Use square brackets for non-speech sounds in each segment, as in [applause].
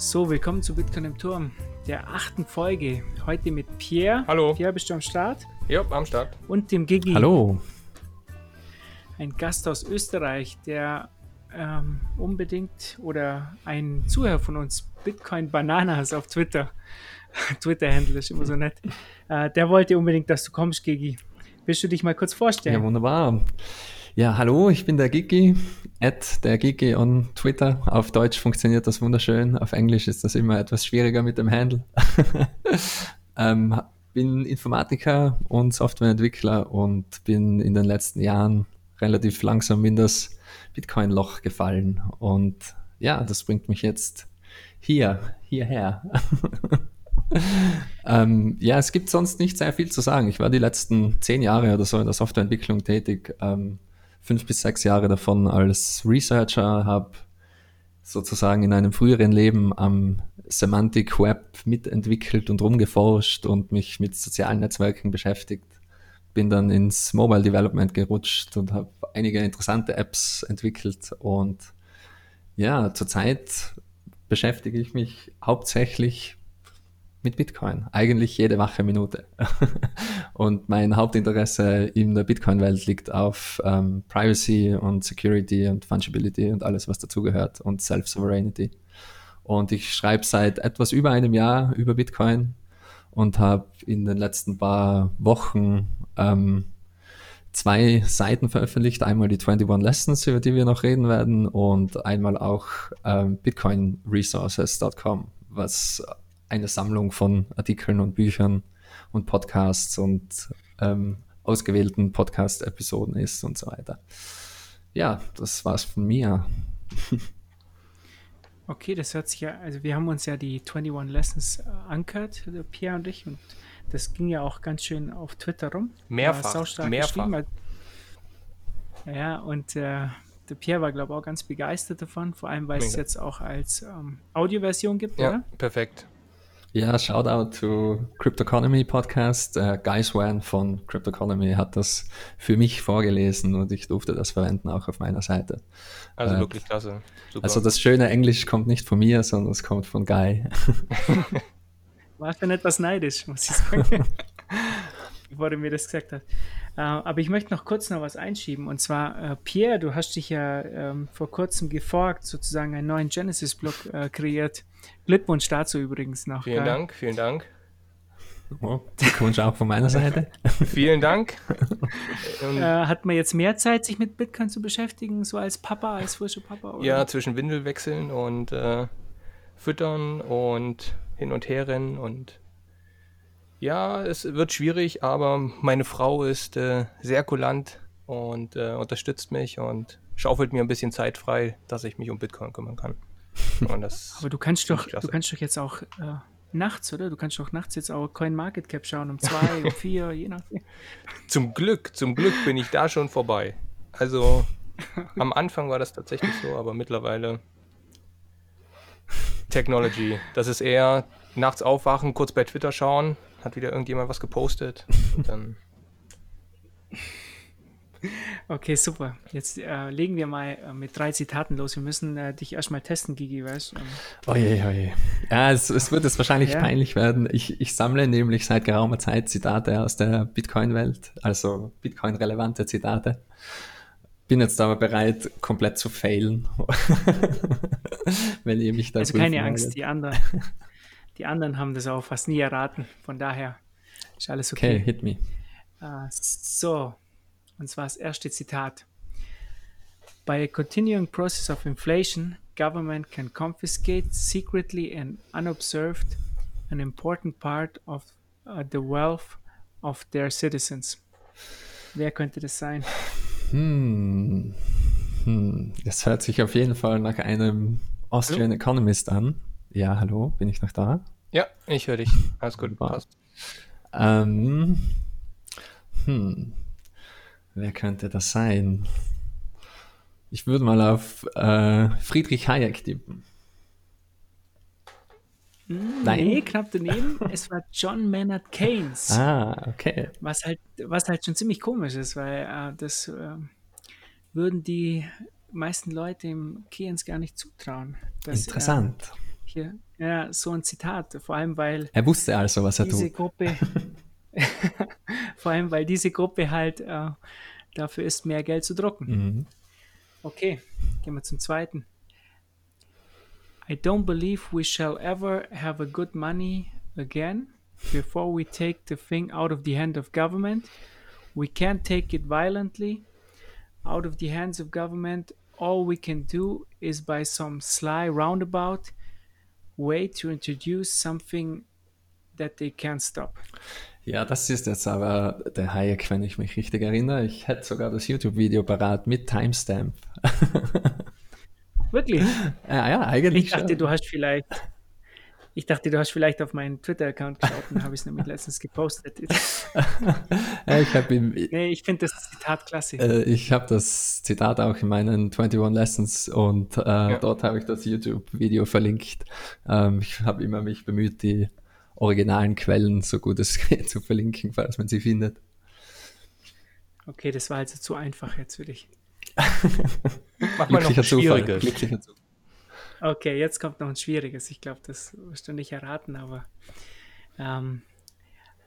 So, willkommen zu Bitcoin im Turm, der achten Folge. Heute mit Pierre. Hallo. Pierre, bist du am Start? Ja, am Start. Und dem Gigi. Hallo. Ein Gast aus Österreich, der ähm, unbedingt oder ein Zuhörer von uns, Bitcoin Bananas auf Twitter, [laughs] Twitter-Handle ist immer so nett, äh, der wollte unbedingt, dass du kommst, Gigi. Willst du dich mal kurz vorstellen? Ja, wunderbar. Ja, hallo, ich bin der Gigi, at der Gigi on Twitter. Auf Deutsch funktioniert das wunderschön, auf Englisch ist das immer etwas schwieriger mit dem Handle. [laughs] ähm, bin Informatiker und Softwareentwickler und bin in den letzten Jahren relativ langsam in das Bitcoin-Loch gefallen. Und ja, das bringt mich jetzt hier, hierher. [laughs] ähm, ja, es gibt sonst nicht sehr viel zu sagen. Ich war die letzten zehn Jahre oder so in der Softwareentwicklung tätig. Ähm, fünf bis sechs Jahre davon als Researcher, habe sozusagen in einem früheren Leben am Semantic Web mitentwickelt und rumgeforscht und mich mit sozialen Netzwerken beschäftigt. Bin dann ins Mobile Development gerutscht und habe einige interessante Apps entwickelt und ja, zurzeit beschäftige ich mich hauptsächlich mit Bitcoin. Eigentlich jede wache Minute. [laughs] und mein Hauptinteresse in der Bitcoin-Welt liegt auf ähm, Privacy und Security und Fungibility und alles, was dazugehört und Self-Sovereignty. Und ich schreibe seit etwas über einem Jahr über Bitcoin und habe in den letzten paar Wochen ähm, zwei Seiten veröffentlicht. Einmal die 21 Lessons, über die wir noch reden werden, und einmal auch ähm, bitcoinresources.com, was eine Sammlung von Artikeln und Büchern und Podcasts und ähm, ausgewählten Podcast-Episoden ist und so weiter. Ja, das war's von mir. [laughs] Okay, das hört sich ja, also wir haben uns ja die 21 Lessons äh, angehört, Pierre und ich, und das ging ja auch ganz schön auf Twitter rum. Mehrfach, mehrfach. Ja, und äh, der Pierre war, glaube ich, auch ganz begeistert davon, vor allem, weil es jetzt auch als ähm, Audioversion gibt, ja, oder? perfekt. Ja, Shoutout to Crypto Economy Podcast. Äh, Guy Swan von Crypto Economy hat das für mich vorgelesen und ich durfte das verwenden auch auf meiner Seite. Also äh, wirklich klasse. Super. Also das schöne Englisch kommt nicht von mir, sondern es kommt von Guy. [laughs] War schon etwas neidisch, muss ich sagen. [laughs] bevor du mir das gesagt hast. Äh, aber ich möchte noch kurz noch was einschieben. Und zwar, äh, Pierre, du hast dich ja ähm, vor kurzem geforkt, sozusagen einen neuen Genesis-Blog äh, kreiert. Glückwunsch dazu übrigens noch. Vielen geil. Dank, vielen Dank. Oh, Glückwunsch auch von meiner Seite. [laughs] vielen Dank. [laughs] äh, hat man jetzt mehr Zeit, sich mit Bitcoin zu beschäftigen, so als Papa, als frische Papa? Oder? Ja, zwischen Windel wechseln und äh, füttern und hin und her rennen und ja, es wird schwierig, aber meine Frau ist äh, sehr kulant und äh, unterstützt mich und schaufelt mir ein bisschen Zeit frei, dass ich mich um Bitcoin kümmern kann. [laughs] aber du kannst doch, du kannst doch jetzt auch äh, nachts, oder? Du kannst doch nachts jetzt auch Coin Market Cap schauen um zwei, um [laughs] vier, je nachdem. Zum Glück, zum Glück bin ich da schon vorbei. Also [laughs] am Anfang war das tatsächlich so, aber mittlerweile Technology. Das ist eher nachts aufwachen, kurz bei Twitter schauen, hat wieder irgendjemand was gepostet und [laughs] dann. Okay, super. Jetzt äh, legen wir mal äh, mit drei Zitaten los. Wir müssen äh, dich erstmal testen, Gigi, weißt du? Oje, oje. Ja, es, es wird jetzt wahrscheinlich ja. peinlich werden. Ich, ich sammle nämlich seit geraumer Zeit Zitate aus der Bitcoin-Welt, also Bitcoin-relevante Zitate. Bin jetzt aber bereit, komplett zu failen, [laughs] wenn ihr mich da Also keine Angst, die anderen. [laughs] Die anderen haben das auch fast nie erraten. Von daher ist alles okay. Okay, hit me. Uh, so, und zwar das erste Zitat. By a continuing process of inflation, government can confiscate secretly and unobserved an important part of uh, the wealth of their citizens. Wer könnte das sein? Hm. Hm. Das hört sich auf jeden Fall nach einem Austrian hallo? Economist an. Ja, hallo, bin ich noch da? Ja, ich höre dich. Alles gut, passt. Ähm, hm. Wer könnte das sein? Ich würde mal auf äh, Friedrich Hayek tippen. Hm, Nein, nee, knapp daneben. es war John Maynard Keynes. Ah, okay. Was halt, was halt schon ziemlich komisch ist, weil äh, das äh, würden die meisten Leute im Keynes gar nicht zutrauen. Interessant. Hier ja, so ein Zitat, vor allem weil Er wusste also, was er diese tut. Gruppe, [laughs] [laughs] vor allem weil diese Gruppe halt äh, dafür ist, mehr Geld zu drucken. Mhm. Okay, gehen wir zum zweiten. I don't believe we shall ever have a good money again before we take the thing out of the hand of government. We can't take it violently out of the hands of government. All we can do is by some sly roundabout way to introduce something that they can't stop. Ja, das ist jetzt aber der Hayek, wenn ich mich richtig erinnere. Ich hätte sogar das YouTube-Video parat mit Timestamp. [laughs] Wirklich? ja, ja, eigentlich. Ich dachte, schon. du hast vielleicht. Ich dachte, du hast vielleicht auf meinen Twitter-Account geschaut und habe ich es nämlich letztens gepostet. [laughs] Ja, ich habe ihm, nee, ich finde das Zitat klasse. Äh, ich habe das Zitat auch in meinen 21 Lessons und äh, dort habe ich das YouTube-Video verlinkt. Ähm, ich habe immer mich bemüht, die originalen Quellen so gut es [laughs] geht zu verlinken, falls man sie findet. Okay, das war also zu einfach jetzt für dich. [laughs] Mach mal noch schwieriges. Glücklicher Zufall. Okay, jetzt kommt noch ein schwieriges. Ich glaube, das wirst du nicht erraten, aber ähm,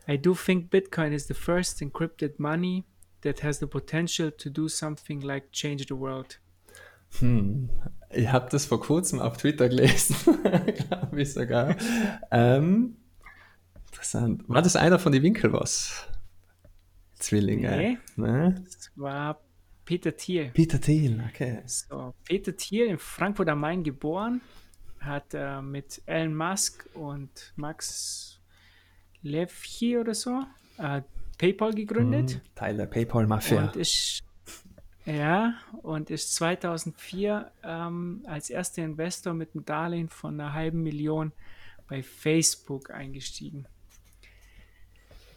I do think Bitcoin is the first encrypted money that has the potential to do something like change the world. Ich habe das vor kurzem auf Twitter gelesen, [laughs] glaube ich sogar. Ähm, interessant. War das einer von den Winkelwas? Zwillinge? Nee. Ne? Das war Peter Thiel. Peter Thiel, okay. So, Peter Thiel in Frankfurt am Main geboren, hat äh, mit Elon Musk und Max Levchy oder so äh, PayPal gegründet. Mhm, Teil der PayPal-Mafia. Und ist, ja, und ist 2004 ähm, als erster Investor mit einem Darlehen von einer halben Million bei Facebook eingestiegen.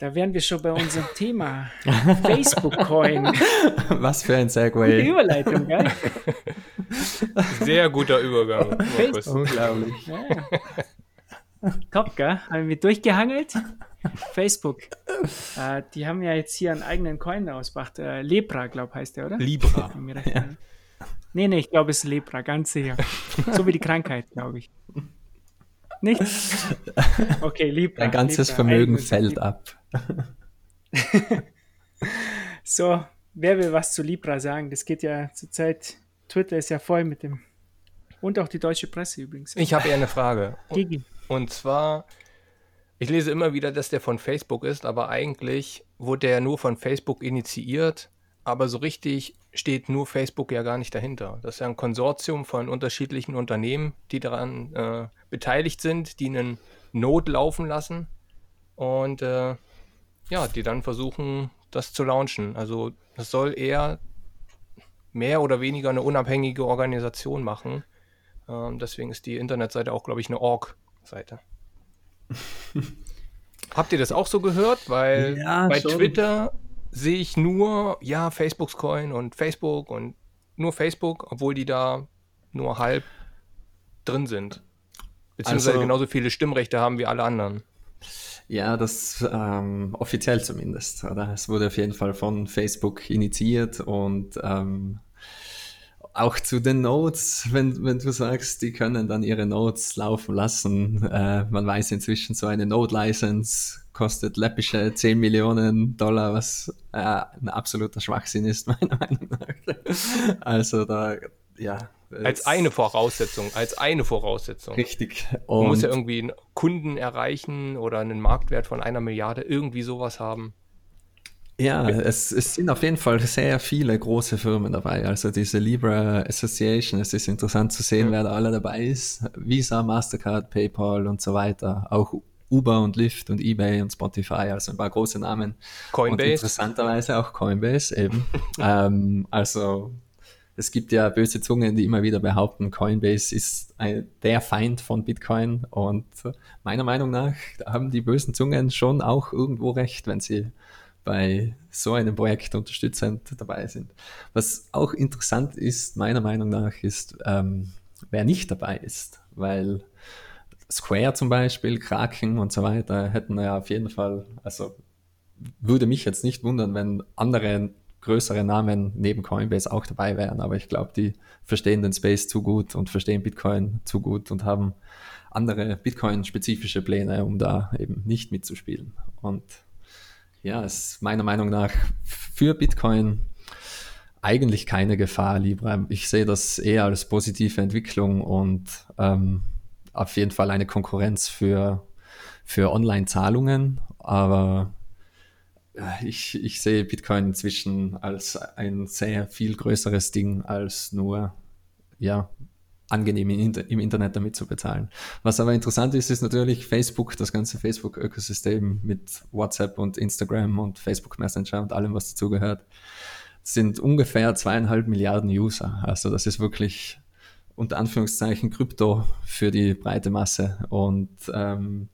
Da wären wir schon bei unserem [laughs] Thema. Facebook-Coin. Was für ein Gute Segway. Überleitung, gell? Sehr guter Übergang. Unglaublich. Ja, ja. Top, gell? Haben wir durchgehangelt? Facebook. Äh, die haben ja jetzt hier einen eigenen Coin ausgebracht. Äh, Lepra, glaube heißt der, oder? Libra. Erinnere. Nee, nee, ich glaube, es ist Lepra, ganz sicher. So wie die Krankheit, glaube ich. Nicht? [laughs] Okay, Libra. Ein ganzes Libra, Vermögen fällt Libra. ab. [laughs] So, wer will was zu Libra sagen? Das geht ja zurzeit, Twitter ist ja voll mit dem. Und auch die deutsche Presse übrigens. Ich habe eher eine Frage. Gigi. Und zwar, ich lese immer wieder, dass der von Facebook ist, aber eigentlich wurde der ja nur von Facebook initiiert, aber so richtig steht nur Facebook ja gar nicht dahinter. Das ist ja ein Konsortium von unterschiedlichen Unternehmen, die daran äh, beteiligt sind, die einen Node laufen lassen und äh, ja, die dann versuchen, das zu launchen. Also das soll eher mehr oder weniger eine unabhängige Organisation machen. Ähm, deswegen ist die Internetseite auch, glaube ich, eine Org-Seite. [laughs] Habt ihr das auch so gehört? Weil Ja, bei schon. Twitter sehe ich nur, ja, Facebooks Coin und Facebook und nur Facebook, obwohl die da nur halb drin sind. Beziehungsweise Also- genauso viele Stimmrechte haben wie alle anderen. Ja, das ähm, offiziell zumindest. Oder? Es wurde auf jeden Fall von Facebook initiiert und ähm, auch zu den Nodes, wenn, wenn du sagst, die können dann ihre Nodes laufen lassen. Äh, man weiß inzwischen, so eine Node-License kostet läppische 10 Millionen Dollar, was äh, ein absoluter Schwachsinn ist, [laughs] meiner Meinung nach. Also da, ja. Als eine Voraussetzung, als eine Voraussetzung. Richtig. Du musst ja Und- irgendwie einen Kunden erreichen oder einen Marktwert von einer Milliarde, irgendwie sowas haben. Ja, es, es sind auf jeden Fall sehr viele große Firmen dabei. Also diese Libra Association, es ist interessant zu sehen, wer da alle dabei ist. Visa, Mastercard, PayPal und so weiter. Auch Uber und Lyft und eBay und Spotify, also ein paar große Namen. Und Coinbase. interessanterweise auch Coinbase eben. [laughs] ähm, also es gibt ja böse Zungen, die immer wieder behaupten, Coinbase ist ein, der Feind von Bitcoin. Und meiner Meinung nach haben die bösen Zungen schon auch irgendwo recht, wenn sie bei so einem Projekt unterstützend dabei sind. Was auch interessant ist, meiner Meinung nach, ist, ähm, wer nicht dabei ist, weil Square zum Beispiel, Kraken und so weiter hätten ja auf jeden Fall, also würde mich jetzt nicht wundern, wenn andere größere Namen neben Coinbase auch dabei wären, aber ich glaube, die verstehen den Space zu gut und verstehen Bitcoin zu gut und haben andere Bitcoin-spezifische Pläne, um da eben nicht mitzuspielen. Und ja, ist meiner Meinung nach für Bitcoin eigentlich keine Gefahr, Libra. Ich sehe das eher als positive Entwicklung und ähm, auf jeden Fall eine Konkurrenz für, für Online-Zahlungen, aber ich, ich sehe Bitcoin inzwischen als ein sehr viel größeres Ding als nur ja, angenehm im Internet damit zu bezahlen. Was aber interessant ist, ist natürlich Facebook, das ganze Facebook-Ökosystem mit WhatsApp und Instagram und Facebook Messenger und allem, was dazugehört, sind ungefähr zweieinhalb Milliarden User. Also das ist wirklich unter Anführungszeichen Krypto für die breite Masse. Und ähm,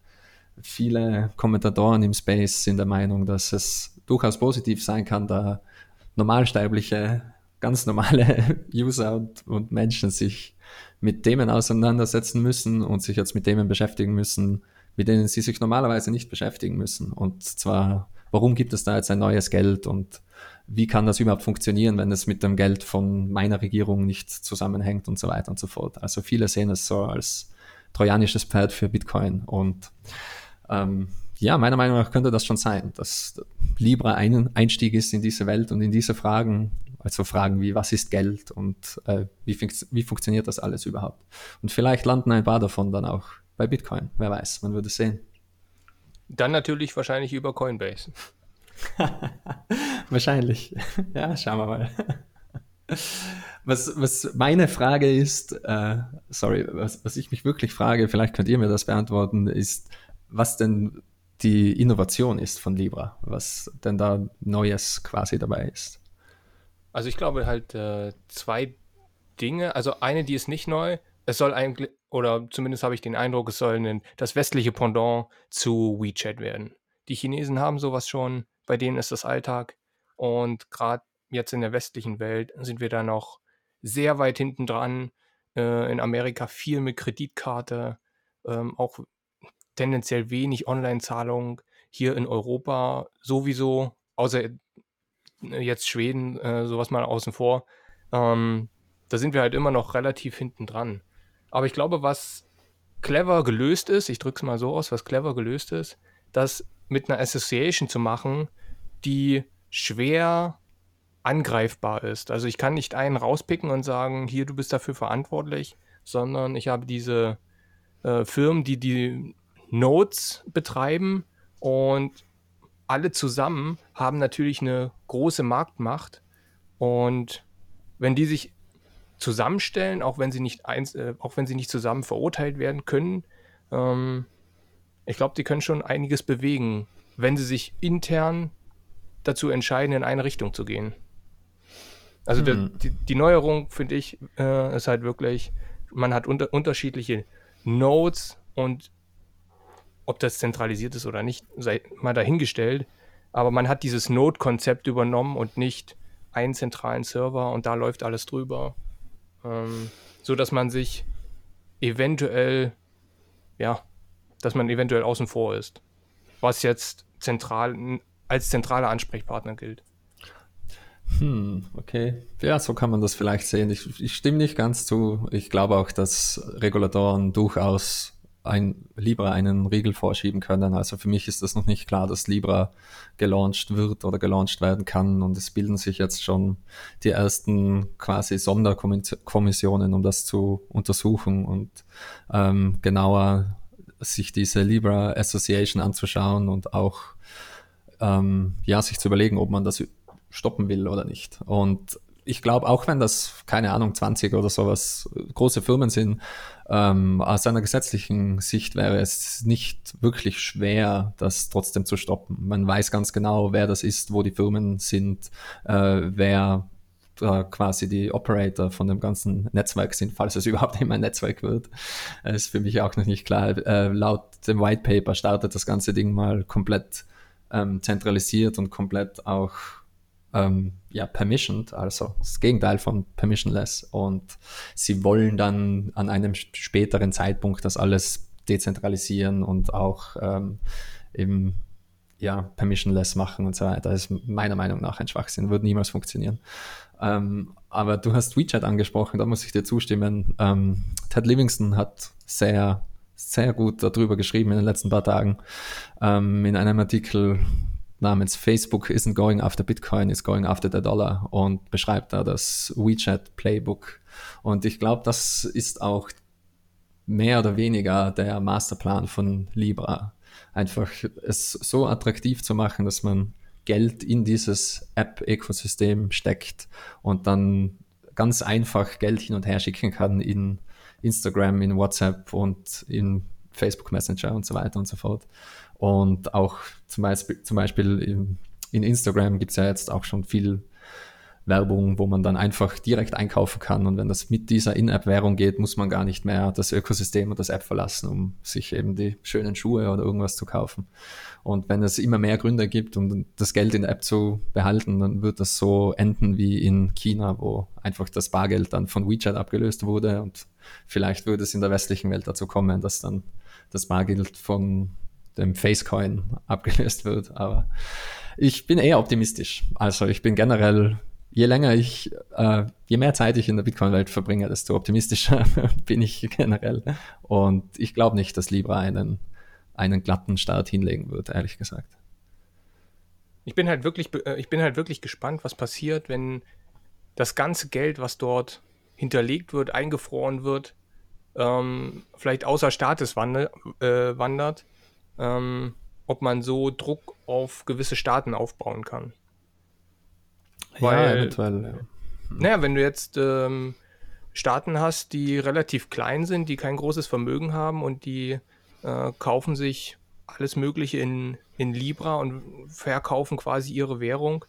viele Kommentatoren im Space sind der Meinung, dass es durchaus positiv sein kann, da normalsterbliche, ganz normale [laughs] User und, und Menschen sich mit Themen auseinandersetzen müssen und sich jetzt mit Themen beschäftigen müssen, mit denen sie sich normalerweise nicht beschäftigen müssen. Und zwar, warum gibt es da jetzt ein neues Geld und wie kann das überhaupt funktionieren, wenn es mit dem Geld von meiner Regierung nicht zusammenhängt und so weiter und so fort. Also viele sehen es so als trojanisches Pferd für Bitcoin und ähm, ja, meiner Meinung nach könnte das schon sein, dass Libra ein Einstieg ist in diese Welt und in diese Fragen, also Fragen wie, was ist Geld und äh, wie, fun wie funktioniert das alles überhaupt? Und vielleicht landen ein paar davon dann auch bei Bitcoin, wer weiß, man würde sehen. Dann natürlich wahrscheinlich über Coinbase. [laughs] Wahrscheinlich. [laughs] Ja, schauen wir mal. Was, was meine Frage ist, äh, sorry, was, was ich mich wirklich frage, vielleicht könnt ihr mir das beantworten, ist, was denn die Innovation ist von Libra, was denn da Neues quasi dabei ist. Also ich glaube halt äh, zwei Dinge. Also eine, die ist nicht neu. Es soll eigentlich, oder zumindest habe ich den Eindruck, es soll ein, das westliche Pendant zu WeChat werden. Die Chinesen haben sowas schon, bei denen ist das Alltag. Und gerade jetzt in der westlichen Welt sind wir da noch sehr weit hinten dran. Äh, in Amerika viel mit Kreditkarte, ähm, auch tendenziell wenig Online-Zahlung. Hier in Europa sowieso, außer äh, jetzt Schweden, äh, sowas mal außen vor. Ähm, da sind wir halt immer noch relativ hinten dran. Aber ich glaube, was clever gelöst ist, ich drücke es mal so aus, was clever gelöst ist, das mit einer Association zu machen, die schwer angreifbar ist. Also ich kann nicht einen rauspicken und sagen, hier, du bist dafür verantwortlich, sondern ich habe diese äh, Firmen, die die Nodes betreiben und alle zusammen haben natürlich eine große Marktmacht und wenn die sich zusammenstellen, auch wenn sie nicht eins, äh, auch wenn sie nicht zusammen verurteilt werden können, ähm, ich glaube, die können schon einiges bewegen, wenn sie sich intern dazu entscheiden, in eine Richtung zu gehen. Also hm. die, die, Neuerung, finde ich, äh, ist halt wirklich, man hat unter, unterschiedliche Nodes und ob das zentralisiert ist oder nicht, sei mal dahingestellt. Aber man hat dieses Node-Konzept übernommen und nicht einen zentralen Server und da läuft alles drüber. Ähm, so dass man sich eventuell, ja, dass man eventuell außen vor ist. Was jetzt zentral, als zentraler Ansprechpartner gilt. Hm, okay. Ja, so kann man das vielleicht sehen. Ich, ich stimme nicht ganz zu. Ich glaube auch, dass Regulatoren durchaus ein Libra einen Riegel vorschieben können. Also für mich ist das noch nicht klar, dass Libra gelauncht wird oder gelauncht werden kann. Und es bilden sich jetzt schon die ersten quasi Sonderkommissionen, um das zu untersuchen und ähm, genauer sich diese Libra Association anzuschauen und auch ähm, ja, sich zu überlegen, ob man das stoppen will oder nicht. Und ich glaube, auch wenn das, keine Ahnung, 20 oder sowas große Firmen sind, ähm, aus einer gesetzlichen Sicht wäre es nicht wirklich schwer, das trotzdem zu stoppen. Man weiß ganz genau, wer das ist, wo die Firmen sind, äh, wer äh, quasi die Operator von dem ganzen Netzwerk sind, falls es [laughs] überhaupt immer ein Netzwerk wird. Das ist für mich auch noch nicht klar. Äh, laut dem White Paper startet das ganze Ding mal komplett ähm, zentralisiert und komplett auch ähm, ja, permissioned, also das Gegenteil von permissionless. Und sie wollen dann an einem späteren Zeitpunkt das alles dezentralisieren und auch ähm, eben ja, permissionless machen und so weiter. Das ist meiner Meinung nach ein Schwachsinn, wird niemals funktionieren. Ähm, aber du hast WeChat angesprochen, da muss ich dir zustimmen. Ähm, Ted Livingston hat sehr, sehr gut darüber geschrieben in den letzten paar Tagen. Ähm, in einem Artikel namens Facebook isn't going after Bitcoin, is going after the dollar und beschreibt da das WeChat Playbook. Und ich glaube, das ist auch mehr oder weniger der Masterplan von Libra. Einfach es so attraktiv zu machen, dass man Geld in dieses App-Ökosystem steckt und dann ganz einfach Geld hin und her schicken kann in Instagram, in WhatsApp und in Facebook Messenger und so weiter und so fort. Und auch zum Beispiel, zum Beispiel in, in Instagram gibt es ja jetzt auch schon viel Werbung, wo man dann einfach direkt einkaufen kann. Und wenn das mit dieser In-App-Währung geht, muss man gar nicht mehr das Ökosystem und das App verlassen, um sich eben die schönen Schuhe oder irgendwas zu kaufen. Und wenn es immer mehr Gründe gibt, um das Geld in der App zu behalten, dann wird das so enden wie in China, wo einfach das Bargeld dann von WeChat abgelöst wurde. Und vielleicht würde es in der westlichen Welt dazu kommen, dass dann das Bargeld von dem Facecoin abgelöst wird. Aber ich bin eher optimistisch. Also ich bin generell, je länger ich, äh, je mehr Zeit ich in der Bitcoin-Welt verbringe, desto optimistischer [laughs] bin ich generell. Und ich glaube nicht, dass Libra einen, einen glatten Start hinlegen wird, ehrlich gesagt. Ich bin halt wirklich, äh, ich bin halt wirklich gespannt, was passiert, wenn das ganze Geld, was dort hinterlegt wird, eingefroren wird, ähm, vielleicht außer Staates wandert, äh, wandert ähm, ob man so Druck auf gewisse Staaten aufbauen kann. Weil, ja, eventuell. Ja. Naja, wenn du jetzt ähm, Staaten hast, die relativ klein sind, die kein großes Vermögen haben und die äh, kaufen sich alles Mögliche in, in Libra und verkaufen quasi ihre Währung.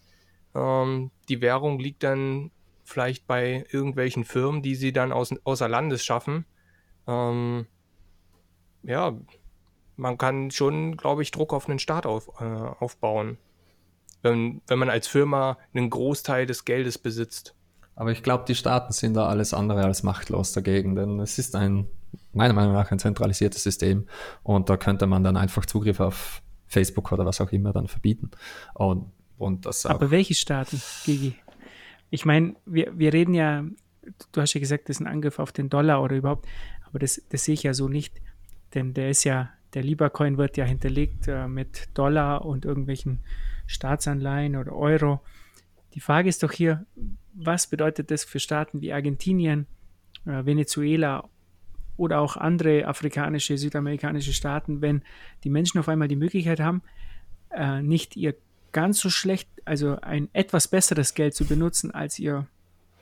Ähm, die Währung liegt dann vielleicht bei irgendwelchen Firmen, die sie dann aus, außer Landes schaffen. Ähm, ja, man kann schon, glaube ich, Druck auf einen Staat auf, äh, aufbauen, wenn, wenn man als Firma einen Großteil des Geldes besitzt. Aber ich glaube, die Staaten sind da alles andere als machtlos dagegen, denn es ist ein, meiner Meinung nach, ein zentralisiertes System und da könnte man dann einfach Zugriff auf Facebook oder was auch immer dann verbieten. Und, und das Aber welche Staaten, Gigi? Ich meine, wir, wir reden ja, du hast ja gesagt, das ist ein Angriff auf den Dollar oder überhaupt, aber das, das sehe ich ja so nicht, denn der ist ja der Libra-Coin wird ja hinterlegt äh, mit Dollar und irgendwelchen Staatsanleihen oder Euro. Die Frage ist doch hier, was bedeutet das für Staaten wie Argentinien, äh, Venezuela oder auch andere afrikanische, südamerikanische Staaten, wenn die Menschen auf einmal die Möglichkeit haben, äh, nicht ihr ganz so schlecht, also ein etwas besseres Geld zu benutzen als ihr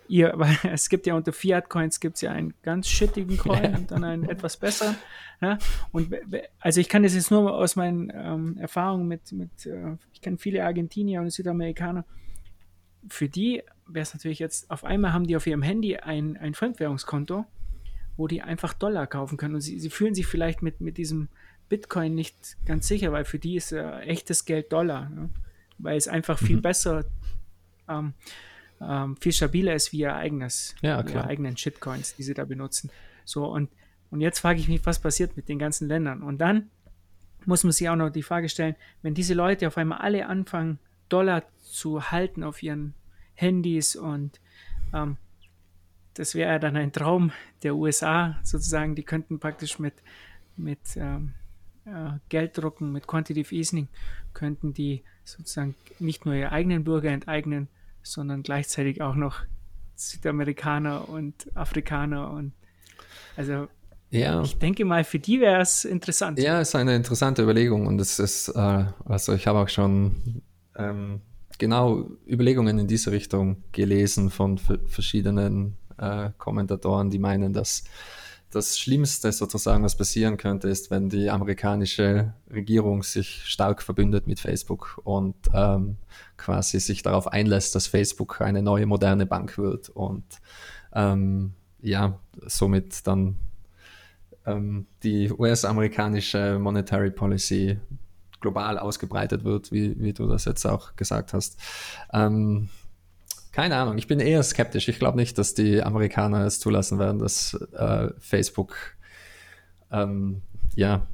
ihr, [laughs] weil es gibt ja unter Fiat-Coins gibt es ja einen ganz shittigen Coin und dann einen etwas besseren. Ja? Und also ich kann das jetzt nur aus meinen ähm, Erfahrungen mit, mit äh, ich kenne viele Argentinier und Südamerikaner. Für die wäre es natürlich jetzt, auf einmal haben die auf ihrem Handy ein, ein Fremdwährungskonto, wo die einfach Dollar kaufen können. Und sie, sie fühlen sich vielleicht mit, mit diesem Bitcoin nicht ganz sicher, weil für die ist äh, echtes Geld Dollar. Ne? Weil es einfach viel mhm. besser ähm, ähm, viel stabiler ist wie ihr eigenes, ja, ihre eigenen Shitcoins, die sie da benutzen. So, und, und jetzt frage ich mich, was passiert mit den ganzen Ländern? Und dann muss man sich auch noch die Frage stellen, wenn diese Leute auf einmal alle anfangen, Dollar zu halten auf ihren Handys und ähm, das wäre ja dann ein Traum der USA sozusagen, die könnten praktisch mit, mit ähm, äh, Gelddrucken, mit Quantitative Easing, könnten die sozusagen nicht nur ihre eigenen Bürger enteignen, sondern gleichzeitig auch noch Südamerikaner und Afrikaner und also ja. ich denke mal, für die wäre es interessant. Ja, es ist eine interessante Überlegung und es ist, äh, also ich habe auch schon ähm, genau Überlegungen in diese Richtung gelesen von verschiedenen äh, Kommentatoren, die meinen, dass das Schlimmste sozusagen, was passieren könnte, ist, wenn die amerikanische Regierung sich stark verbündet mit Facebook und ähm, quasi sich darauf einlässt, dass Facebook eine neue moderne Bank wird und ähm, ja, somit dann ähm, die US-amerikanische Monetary Policy global ausgebreitet wird, wie, wie du das jetzt auch gesagt hast. Ähm, keine Ahnung, ich bin eher skeptisch. Ich glaube nicht, dass die Amerikaner es zulassen werden, dass äh, Facebook ähm, ja,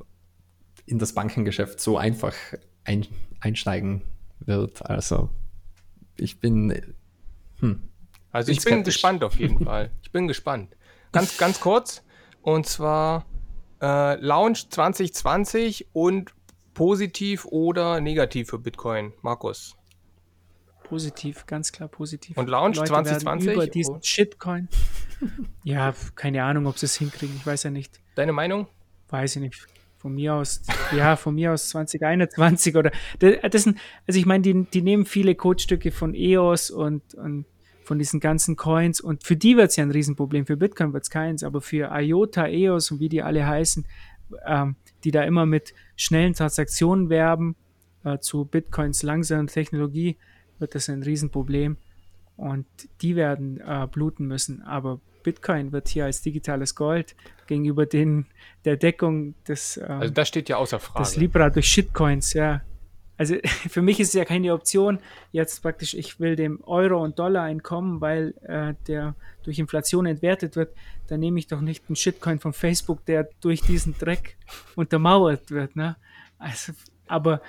in das Bankengeschäft so einfach ein, einsteigen wird. Also ich bin. Hm, also ich bin skeptisch. gespannt auf jeden [laughs] Fall. Ich bin gespannt. Ganz, ganz kurz. Und zwar äh, Launch 2020 und positiv oder negativ für Bitcoin, Markus? Positiv, ganz klar positiv. Und Launch Leute 2020? Über diesen oh. Shitcoin. [laughs] ja, keine Ahnung, ob sie es hinkriegen. Ich weiß ja nicht. Deine Meinung? Weiß ich nicht. Von mir aus, ja, von mir aus 2021 oder. Das sind, also ich meine, die, die nehmen viele Codestücke von EOS und, und von diesen ganzen Coins und für die wird es ja ein Riesenproblem. Für Bitcoin wird es keins, aber für IOTA, EOS und wie die alle heißen, ähm, die da immer mit schnellen Transaktionen werben äh, zu Bitcoins langsamen Technologie, wird das ein Riesenproblem. Und die werden äh, bluten müssen. Aber Bitcoin wird hier als digitales Gold gegenüber den, der Deckung des, ähm, also das steht ja außer Frage. des Libra durch Shitcoins, ja. Also [laughs] für mich ist es ja keine Option, jetzt praktisch, ich will dem Euro und Dollar entkommen, weil äh, der durch Inflation entwertet wird, dann nehme ich doch nicht einen Shitcoin von Facebook, der durch diesen Dreck untermauert wird. Ne? Also, aber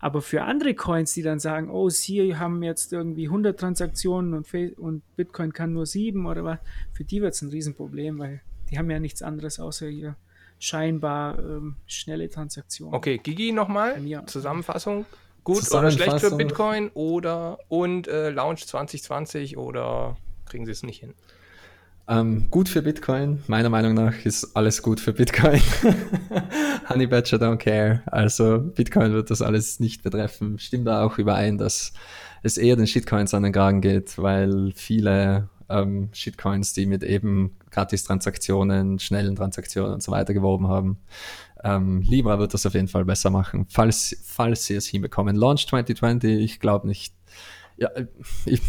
aber für andere Coins, die dann sagen, oh, Sie haben jetzt irgendwie 100 Transaktionen und, und Bitcoin kann nur sieben oder was, für die wird es ein Riesenproblem, weil die haben ja nichts anderes außer hier scheinbar ähm, schnelle Transaktionen. Okay, Gigi nochmal, Zusammenfassung. Gut Zusammenfassung. oder schlecht für Bitcoin oder und äh, Launch 2020 oder kriegen sie es nicht hin? Ähm, gut für Bitcoin. Meiner Meinung nach ist alles gut für Bitcoin. [laughs] Honey Badger don't care. Also Bitcoin wird das alles nicht betreffen. Stimmt da auch überein, dass es eher den Shitcoins an den Kragen geht, weil viele ähm, Shitcoins, die mit eben Gratis-Transaktionen, schnellen Transaktionen und so weiter geworben haben, ähm, Libra wird das auf jeden Fall besser machen, falls, falls sie es hinbekommen. Launch 2020, ich glaube nicht. Ja, ich,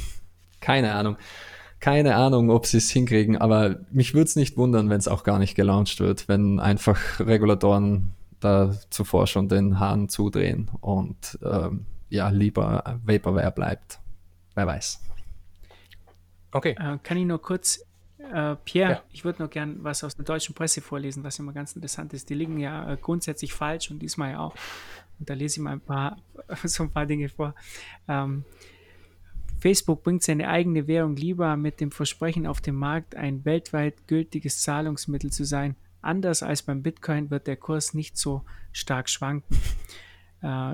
keine Ahnung keine Ahnung, ob sie es hinkriegen, aber mich würde es nicht wundern, wenn es auch gar nicht gelauncht wird, wenn einfach Regulatoren da zuvor schon den Hahn zudrehen und ähm, ja, lieber Vaporware bleibt. Wer weiß. Okay. Äh, kann ich nur kurz, äh, Pierre, ja. ich würde noch gern was aus der deutschen Presse vorlesen, was immer ganz interessant ist. Die liegen ja äh, grundsätzlich falsch und diesmal ja auch. Und da lese ich mal ein paar, [laughs] so ein paar Dinge vor. Ähm, Facebook bringt seine eigene Währung Libra mit dem Versprechen auf dem Markt ein weltweit gültiges Zahlungsmittel zu sein. Anders als beim Bitcoin wird der Kurs nicht so stark schwanken. Äh,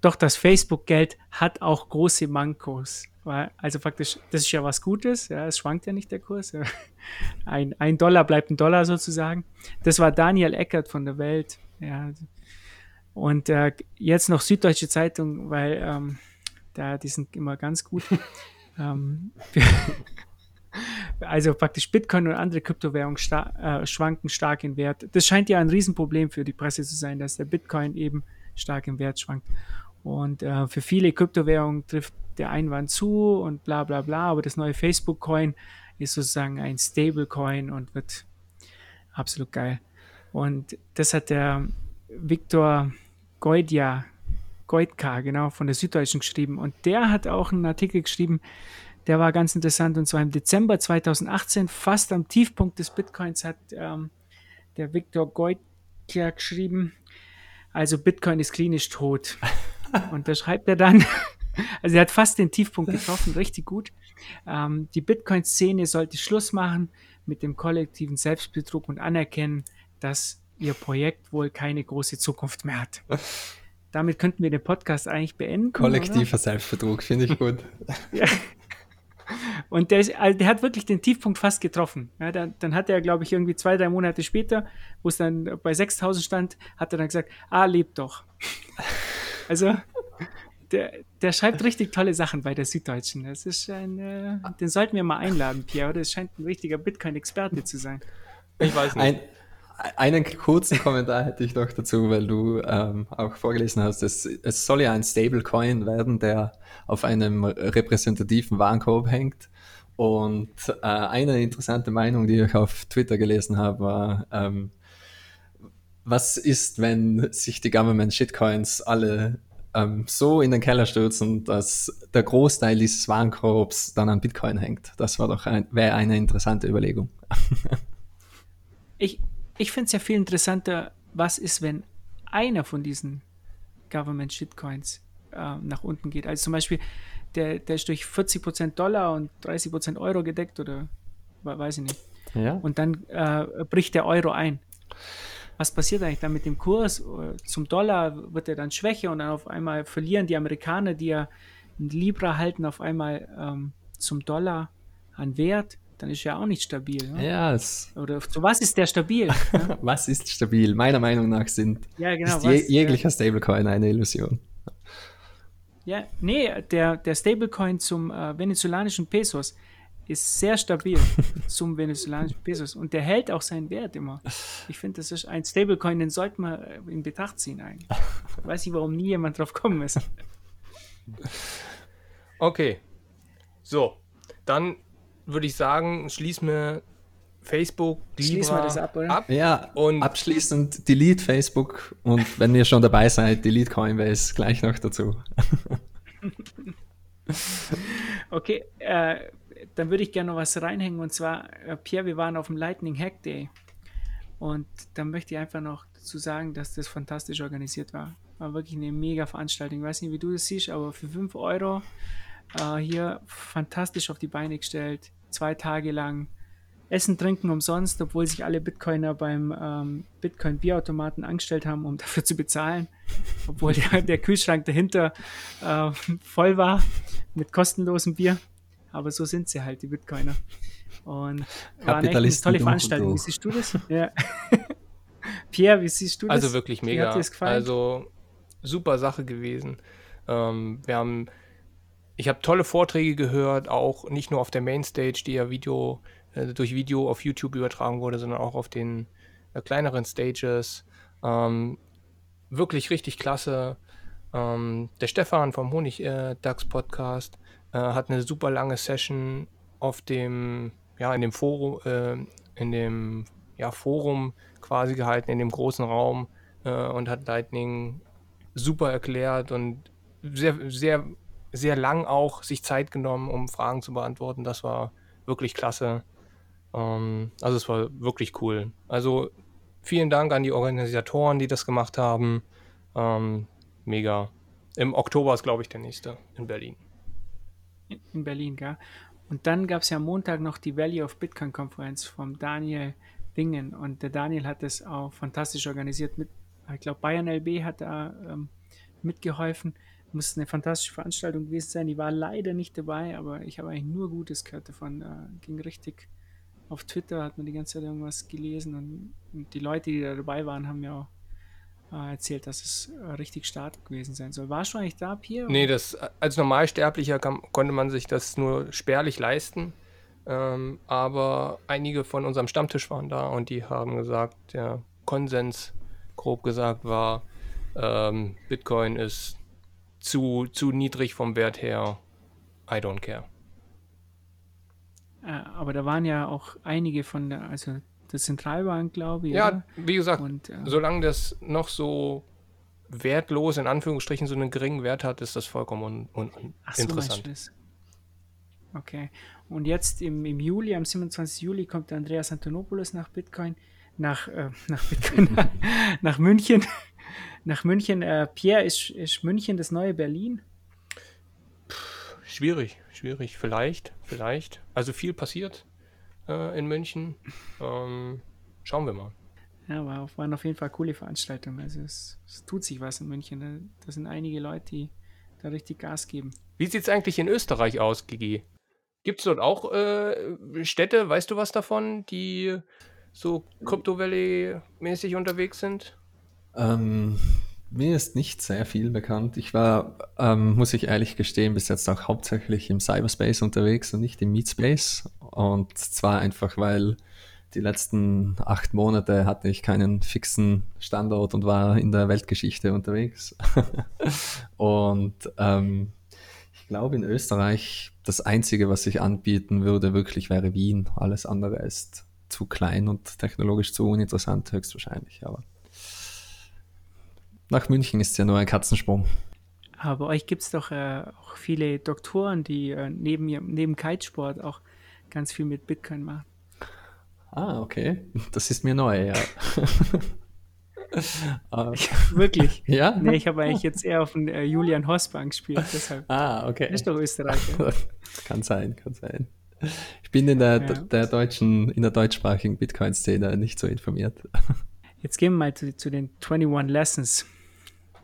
doch das Facebook-Geld hat auch große Mankos. Also faktisch, das ist ja was Gutes, ja, es schwankt ja nicht der Kurs. Ein, ein Dollar bleibt ein Dollar sozusagen. Das war Daniel Eckert von der Welt. Ja. Und äh, jetzt noch Süddeutsche Zeitung, weil ähm, da, die sind immer ganz gut. [laughs] ähm, also praktisch Bitcoin und andere Kryptowährungen star äh, schwanken stark in Wert. Das scheint ja ein Riesenproblem für die Presse zu sein, dass der Bitcoin eben stark im Wert schwankt. Und äh, für viele Kryptowährungen trifft der Einwand zu und bla bla bla, aber das neue Facebook-Coin ist sozusagen ein Stablecoin und wird absolut geil. Und das hat der Viktor Goidia Goitka, genau, von der Süddeutschen geschrieben. Und der hat auch einen Artikel geschrieben, der war ganz interessant. Und zwar im Dezember 2018, fast am Tiefpunkt des Bitcoins, hat ähm, der Viktor Goitka geschrieben, also Bitcoin ist klinisch tot. [laughs] Und da schreibt er dann, [laughs] also er hat fast den Tiefpunkt getroffen, richtig gut. Ähm, die Bitcoin-Szene sollte Schluss machen mit dem kollektiven Selbstbetrug und anerkennen, dass ihr Projekt wohl keine große Zukunft mehr hat [laughs] damit könnten wir den Podcast eigentlich beenden. Kollektiver oder? Selbstbetrug, finde ich gut. [laughs] ja. Und der, ist, also der hat wirklich den Tiefpunkt fast getroffen. Ja, dann, dann hat er, glaube ich, irgendwie zwei, drei Monate später, wo es dann bei 6000 stand, hat er dann gesagt, ah, lebt doch. [laughs] also, der, der schreibt richtig tolle Sachen bei der Süddeutschen. Das ist ein, äh, den sollten wir mal einladen, Pierre. Das scheint ein richtiger Bitcoin-Experte zu sein. Ich weiß nicht. Ein, einen kurzen Kommentar hätte ich noch dazu, weil du ähm, auch vorgelesen hast, es, es soll ja ein Stablecoin werden, der auf einem repräsentativen Warenkorb hängt. Und äh, eine interessante Meinung, die ich auf Twitter gelesen habe, war, ähm, was ist, wenn sich die Government Shitcoins alle ähm, so in den Keller stürzen, dass der Großteil dieses Warenkorbs dann an Bitcoin hängt? Das war doch ein, eine interessante Überlegung. [laughs] ich, ich finde es ja viel interessanter, was ist, wenn einer von diesen Government Shitcoins äh, nach unten geht. Also zum Beispiel, der, der ist durch 40% Dollar und 30% Euro gedeckt oder weiß ich nicht. Ja. Und dann äh, bricht der Euro ein. Was passiert eigentlich dann mit dem Kurs? Zum Dollar wird er dann schwächer und dann auf einmal verlieren die Amerikaner, die ja Libra halten, auf einmal ähm, zum Dollar an Wert. Dann ist ja auch nicht stabil. Ne? Ja, es Oder zu was ist der stabil? [laughs] ne? was ist stabil? Meiner Meinung nach sind Ja, genau. ist je, was, jeglicher Stablecoin eine Illusion. Ja, nee, der, der Stablecoin zum äh, venezolanischen Pesos ist sehr stabil [laughs] zum venezolanischen Pesos und der hält auch seinen Wert immer. Ich finde, das ist ein Stablecoin, den sollte man äh, in Betracht ziehen eigentlich. Weiß ich, warum nie jemand drauf kommen ist. Okay. So, dann würde ich sagen, schließen wir Facebook, Libra das ab, oder? Ja, Und- abschließend delete Facebook und wenn ihr schon dabei seid, delete Coinbase gleich noch dazu. [laughs] Okay, äh, dann würde ich gerne noch was reinhängen und zwar, äh, Pierre, wir waren auf dem Lightning Hack Day und da möchte ich einfach noch dazu sagen, dass das fantastisch organisiert war. War wirklich eine mega Veranstaltung. Ich weiß nicht, wie du das siehst, aber für 5 Euro äh, hier fantastisch auf die Beine gestellt. Zwei Tage lang Essen, Trinken umsonst, obwohl sich alle Bitcoiner beim ähm, Bitcoin-Bierautomaten angestellt haben, um [laughs] dafür zu bezahlen. Obwohl der, der Kühlschrank dahinter äh, voll war mit kostenlosem Bier. Aber so sind sie halt, die Bitcoiner. Und war eine, echt eine Kapitalisten tolle Veranstaltung. Wie siehst du das? Ja. [laughs] Pierre, wie siehst du das? Also wirklich Wie mega. hat dir das gefallen? Also super Sache gewesen. Ähm, wir haben, ich habe tolle Vorträge gehört, auch nicht nur auf der Mainstage, die ja Video äh, durch Video auf YouTube übertragen wurde, sondern auch auf den äh, kleineren Stages. Ähm, wirklich richtig klasse. Ähm, der Stefan vom Honig äh, äh, hat eine super lange Session auf dem, ja, in dem Forum, äh, in dem ja, Forum quasi gehalten, in dem großen Raum äh, und hat Lightning super erklärt und sehr, sehr, sehr lang auch sich Zeit genommen, um Fragen zu beantworten. Das war wirklich klasse. Ähm, also es war wirklich cool. Also vielen Dank an die Organisatoren, die das gemacht haben. Ähm, mega. Im Oktober ist, glaube ich, der nächste in Berlin. in Berlin, gell? Und dann gab es ja am Montag noch die Valley of Bitcoin Konferenz vom Daniel Wingen und der Daniel hat das auch fantastisch organisiert mit, ich glaube Bayern LB hat da ähm, mitgeholfen. Muss eine fantastische Veranstaltung gewesen sein. Die war leider nicht dabei, aber ich habe eigentlich nur Gutes gehört davon. Äh, ging richtig auf Twitter, hat man die ganze Zeit irgendwas gelesen und, und die Leute, die da dabei waren, haben mir auch äh, erzählt, dass es äh, richtig stark gewesen sein soll. Warst du eigentlich da, Pierre? Nee, das, als Normalsterblicher kam, konnte man sich das nur spärlich leisten. Ähm, aber einige von unserem Stammtisch waren da und die haben gesagt, der Konsens, grob gesagt, war, ähm, Bitcoin ist zu, zu niedrig vom Wert her. I don't care. Äh, aber da waren ja auch einige von der, also der Zentralbank, glaube ich. Ja, oder? wie gesagt, Und, äh, solange das noch so wertlos, in Anführungsstrichen, so einen geringen Wert hat, ist das vollkommen un, un, so? Okay. Und jetzt im, im Juli, am 27. Juli, kommt Andreas Antonopoulos nach Bitcoin, nach, äh, [laughs] nach Bitcoin, nach, [laughs] nach München. Nach München. Äh, Pierre, ist, ist München das neue Berlin? Schwierig, schwierig. Vielleicht, vielleicht. Also viel passiert äh, in München. Ähm, schauen wir mal. Ja, war, waren auf jeden Fall coole Veranstaltungen. Also es, es tut sich was in München. Da, da sind einige Leute, die da richtig Gas geben. Wie sieht es eigentlich in Österreich aus, Gigi? Gibt es dort auch äh, Städte, weißt du was davon, die so Crypto Valley-mäßig unterwegs sind? Ähm, mir ist nicht sehr viel bekannt. Ich war, ähm, muss ich ehrlich gestehen, bis jetzt auch hauptsächlich im Cyberspace unterwegs und nicht im Meatspace. Und zwar einfach, weil die letzten acht Monate hatte ich keinen fixen Standort und war in der Weltgeschichte unterwegs. [laughs] und ähm, ich glaube, in Österreich das Einzige, was sich anbieten würde, wirklich wäre Wien. Alles andere ist zu klein und technologisch zu uninteressant, höchstwahrscheinlich. Aber nach München ist ja nur ein Katzensprung. Aber euch gibt es doch äh, auch viele Doktoren, die äh, neben, neben Kitesport auch ganz viel mit Bitcoin machen. Ah, okay. Das ist mir neu, ja. [laughs] Ah, Wirklich. [laughs] ja? Nee, ich habe eigentlich jetzt eher auf den äh, Julian Hosbang gespielt, deshalb. Ah, okay. Ist doch Österreicher. [laughs] kann sein, kann sein. Ich bin in der, Ja. der deutschen, in der deutschsprachigen Bitcoin-Szene nicht so informiert. Jetzt gehen wir mal zu, zu den 21 Lessons.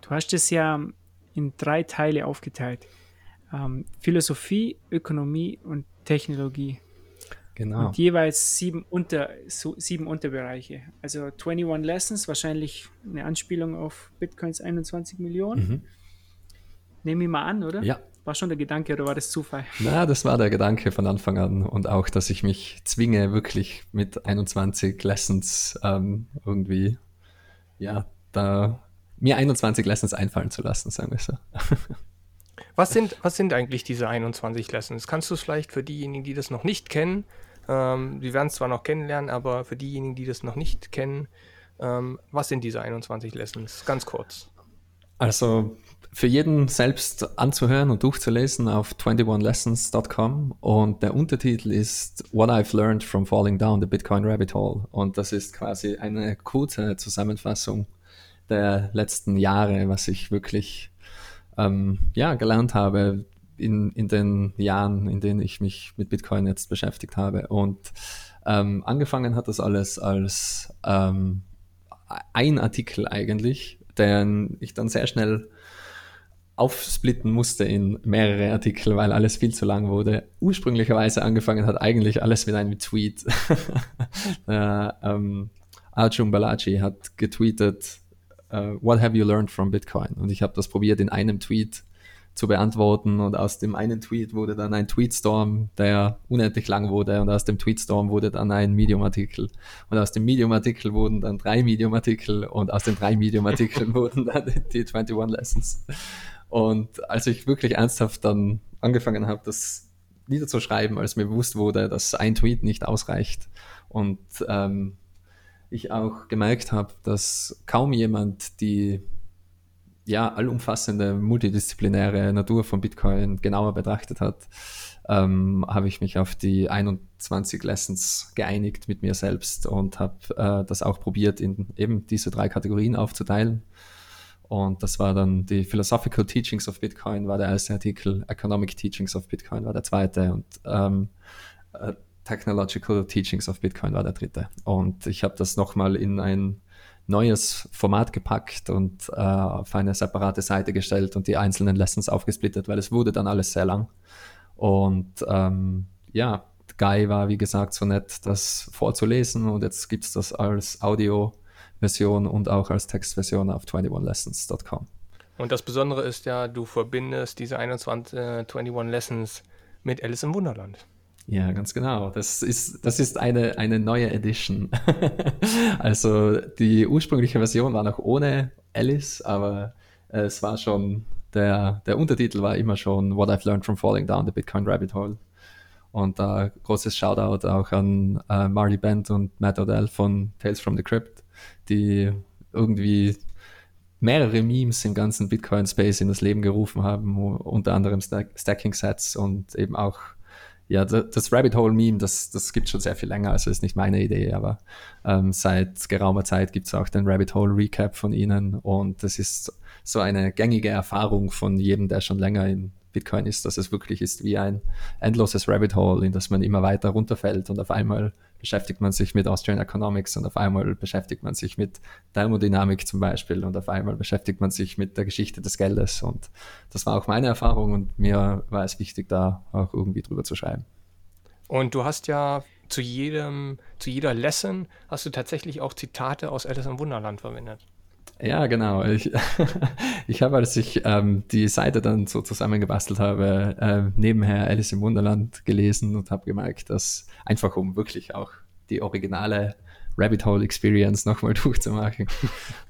Du hast es ja in drei Teile aufgeteilt. Ähm, Philosophie, Ökonomie und Technologie. Genau. Und jeweils sieben, Unter, so, sieben Unterbereiche. Also 21 Lessons, wahrscheinlich eine Anspielung auf Bitcoins 21 Millionen. Mhm. Nehme ich mal an, oder? Ja, War schon der Gedanke oder war das Zufall? na, das war der Gedanke von Anfang an und auch, dass ich mich zwinge, wirklich mit 21 Lessons ähm, irgendwie, ja, da mir 21 Lessons einfallen zu lassen, sagen wir so. [laughs] Was sind, was sind eigentlich diese 21 Lessons? Kannst du es vielleicht für diejenigen, die das noch nicht kennen, ähm, die werden es zwar noch kennenlernen, aber für diejenigen, die das noch nicht kennen, ähm, was sind diese 21 Lessons? Ganz kurz. Also für jeden selbst anzuhören und durchzulesen auf 21lessons.com und der Untertitel ist What I've Learned from Falling Down the Bitcoin Rabbit Hole und das ist quasi eine kurze Zusammenfassung der letzten Jahre, was ich wirklich ähm, ja, gelernt habe in, in den Jahren, in denen ich mich mit Bitcoin jetzt beschäftigt habe. Und ähm, angefangen hat das alles als ähm, ein Artikel eigentlich, den ich dann sehr schnell aufsplitten musste in mehrere Artikel, weil alles viel zu lang wurde. Ursprünglicherweise angefangen hat eigentlich alles mit einem Tweet. [laughs] Der, ähm, Arjun Balaji hat getweetet, äh, What have you learned from Bitcoin? Und ich habe das probiert in einem Tweet zu beantworten und aus dem einen Tweet wurde dann ein Tweetstorm, der unendlich lang wurde und aus dem Tweetstorm wurde dann ein Medium-Artikel und aus dem Medium-Artikel wurden dann drei Medium-Artikel und aus den drei Medium-Artikeln [laughs] wurden dann die 21 Lessons. Und als ich wirklich ernsthaft dann angefangen habe, das niederzuschreiben, als mir bewusst wurde, dass ein Tweet nicht ausreicht und ähm, ich auch gemerkt habe, dass kaum jemand die ja, allumfassende multidisziplinäre Natur von Bitcoin genauer betrachtet hat, ähm, habe ich mich auf die 21 Lessons geeinigt mit mir selbst und habe äh, das auch probiert, in eben diese drei Kategorien aufzuteilen. Und das war dann die Philosophical Teachings of Bitcoin, war der erste Artikel, Economic Teachings of Bitcoin war der zweite und ähm, äh, Technological Teachings of Bitcoin war der dritte. Und ich habe das nochmal in ein neues Format gepackt und äh, auf eine separate Seite gestellt und die einzelnen Lessons aufgesplittet, weil es wurde dann alles sehr lang. Und ähm, ja, Guy war, wie gesagt, so nett, das vorzulesen und jetzt gibt es das als Audio-Version und auch als Textversion auf 21lessons.com. Und das Besondere ist ja, du verbindest diese 21, äh, 21 Lessons mit Alice im Wunderland. Ja, ganz genau. Das ist, das ist eine, eine neue Edition. [laughs] also die ursprüngliche Version war noch ohne Alice, aber äh, es war schon, der, der Untertitel war immer schon What I've Learned from Falling Down the Bitcoin Rabbit Hole. Und da großes Shoutout auch an äh, Marley Bent und Matt Odell von Tales from the Crypt, die irgendwie mehrere Memes im ganzen Bitcoin-Space in das Leben gerufen haben, unter anderem Stack Stacking-Sets und eben auch ja, das Rabbit Hole Meme, das, das gibt schon sehr viel länger, also ist nicht meine Idee, aber ähm, seit geraumer Zeit gibt es auch den Rabbit Hole Recap von ihnen und das ist so eine gängige Erfahrung von jedem, der schon länger in Bitcoin ist, dass es wirklich ist wie ein endloses Rabbit Hole, in das man immer weiter runterfällt und auf einmal beschäftigt man sich mit Austrian Economics und auf einmal beschäftigt man sich mit Thermodynamik zum Beispiel und auf einmal beschäftigt man sich mit der Geschichte des Geldes und das war auch meine Erfahrung und mir war es wichtig, da auch irgendwie drüber zu schreiben. Und du hast ja zu jedem, zu jeder Lesson hast du tatsächlich auch Zitate aus Alice im Wunderland verwendet. Ja, genau. Ich, [laughs] ich habe, als ich ähm, die Seite dann so zusammengebastelt habe, äh, nebenher Alice im Wunderland gelesen und habe gemerkt, dass einfach um wirklich auch die originale Rabbit Hole Experience nochmal [laughs] durchzumachen.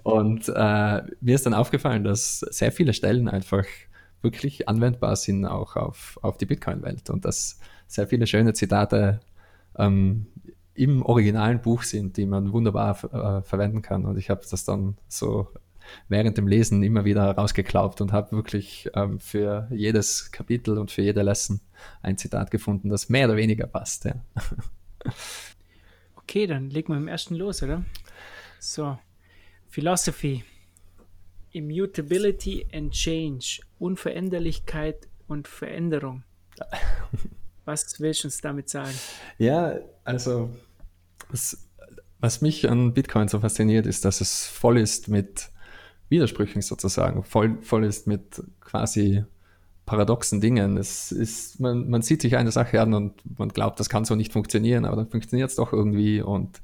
Und äh, mir ist dann aufgefallen, dass sehr viele Stellen einfach wirklich anwendbar sind auch auf, auf die Bitcoin-Welt und dass sehr viele schöne Zitate ähm, im originalen Buch sind, die man wunderbar äh, verwenden kann. Und ich habe das dann so während dem Lesen immer wieder rausgeklaubt und habe wirklich ähm, für jedes Kapitel und für jede Lesson ein Zitat gefunden, das mehr oder weniger passt. Ja. [laughs] Okay, dann legen wir im ersten los, oder? So. Philosophy. Immutability and Change. Unveränderlichkeit und Veränderung. [laughs] Was willst du uns damit sagen? Ja, also was, was mich an Bitcoin so fasziniert, ist, dass es voll ist mit Widersprüchen sozusagen, voll, voll ist mit quasi paradoxen Dingen. Es ist, man, man sieht sich eine Sache an und man glaubt, das kann so nicht funktionieren, aber dann funktioniert es doch irgendwie. Und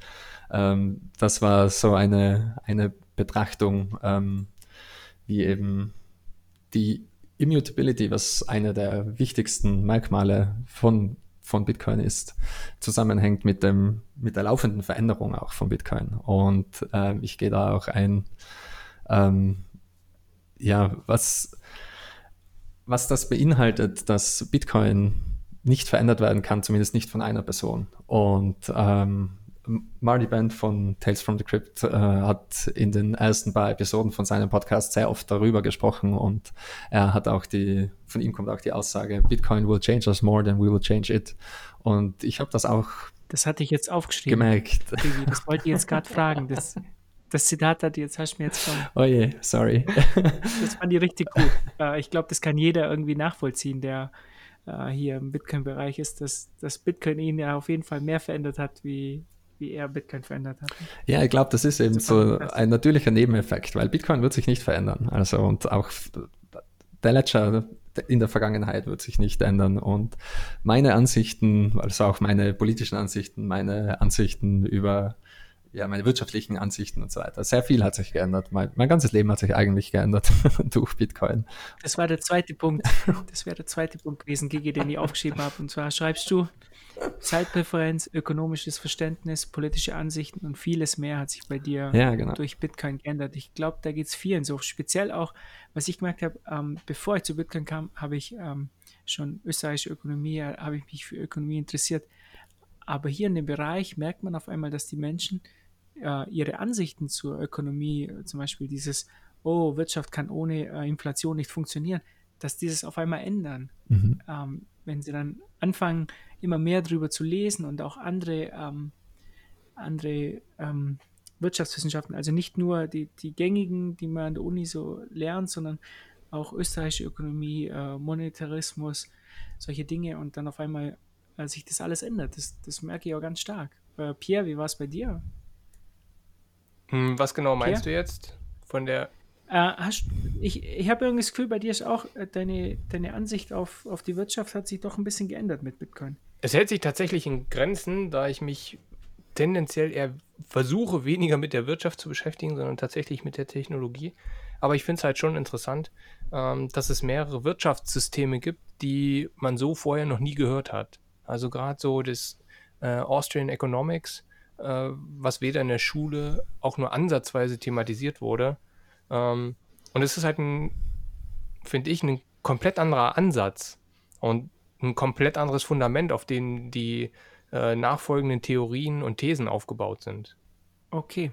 ähm, das war so eine, eine Betrachtung, ähm, wie eben die Immutability, was eine der wichtigsten Merkmale von, von Bitcoin ist, zusammenhängt mit, dem, mit der laufenden Veränderung auch von Bitcoin. Und äh, ich gehe da auch ein, ähm, ja, was was das beinhaltet, dass Bitcoin nicht verändert werden kann, zumindest nicht von einer Person. Und ähm, Marty Band von Tales from the Crypt äh, hat in den ersten paar Episoden von seinem Podcast sehr oft darüber gesprochen und er hat auch die, von ihm kommt auch die Aussage, Bitcoin will change us more than we will change it. Und ich habe das auch das hatte ich jetzt aufgeschrieben. Gemerkt. Das wollte ich jetzt gerade fragen. Das, das Zitat hat jetzt hast du mir jetzt schon. Oh je, sorry. das fand ich richtig gut. Äh, ich glaube, das kann jeder irgendwie nachvollziehen, der äh, hier im Bitcoin-Bereich ist, dass, dass Bitcoin ihn ja auf jeden Fall mehr verändert hat, wie, wie er Bitcoin verändert hat. Ja, ich glaube, das ist eben so ein natürlicher Nebeneffekt, weil Bitcoin wird sich nicht verändern. Also und auch der Ledger in der Vergangenheit wird sich nicht ändern. Und meine Ansichten, also auch meine politischen Ansichten, meine Ansichten über ja, meine wirtschaftlichen Ansichten und so weiter. Sehr viel hat sich geändert. Mein, mein ganzes Leben hat sich eigentlich geändert [laughs] durch Bitcoin. Das war der zweite Punkt. Das wäre der zweite Punkt gewesen, Gigi, den ich aufgeschrieben habe. Und zwar schreibst du, Zeitpräferenz, ökonomisches Verständnis, politische Ansichten und vieles mehr hat sich bei dir ja, genau. durch Bitcoin geändert. Ich glaube, da geht es vielen so. Speziell auch, was ich gemerkt habe, ähm, bevor ich zu Bitcoin kam, habe ich ähm, schon österreichische Ökonomie, habe ich mich für Ökonomie interessiert. Aber hier in dem Bereich merkt man auf einmal, dass die Menschen äh, ihre Ansichten zur Ökonomie, äh, zum Beispiel dieses, oh, Wirtschaft kann ohne äh, Inflation nicht funktionieren, dass dieses auf einmal ändern. Mhm. Ähm, wenn sie dann anfangen, immer mehr darüber zu lesen und auch andere, ähm, andere ähm, Wirtschaftswissenschaften, also nicht nur die, die gängigen, die man an der Uni so lernt, sondern auch österreichische Ökonomie, äh, Monetarismus, solche Dinge und dann auf einmal äh, sich das alles ändert. Das, das merke ich auch ganz stark. Äh, Pierre, wie war es bei dir? Hm, was genau meinst okay. du jetzt von der? Äh, hast, ich ich habe irgendwie das Gefühl, bei dir ist auch äh, deine, deine Ansicht auf, auf die Wirtschaft hat sich doch ein bisschen geändert mit Bitcoin. Es hält sich tatsächlich in Grenzen, da ich mich tendenziell eher versuche, weniger mit der Wirtschaft zu beschäftigen, sondern tatsächlich mit der Technologie. Aber ich finde es halt schon interessant, ähm, dass es mehrere Wirtschaftssysteme gibt, die man so vorher noch nie gehört hat. Also gerade so das äh, Austrian Economics äh, was weder in der Schule auch nur ansatzweise thematisiert wurde. Ähm, und es ist halt ein, finde ich, ein komplett anderer Ansatz und ein komplett anderes Fundament, auf dem die äh, nachfolgenden Theorien und Thesen aufgebaut sind. Okay.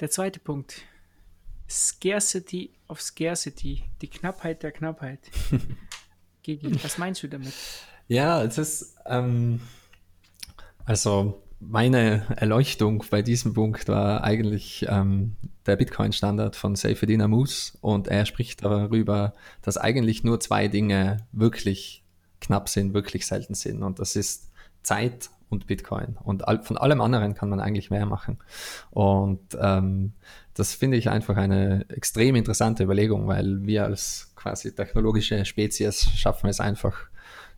Der zweite Punkt. Scarcity of Scarcity, die Knappheit der Knappheit. [laughs] Gigi, was meinst du damit? Ja, es ist, ähm, also meine Erleuchtung bei diesem Punkt war eigentlich ähm, der Bitcoin-Standard von Seyfedin Amus und er spricht darüber, dass eigentlich nur zwei Dinge wirklich knapp sind, wirklich selten sind und das ist Zeit und Bitcoin. Und von allem anderen kann man eigentlich mehr machen. Und ähm, das finde ich einfach eine extrem interessante Überlegung, weil wir als quasi technologische Spezies schaffen es einfach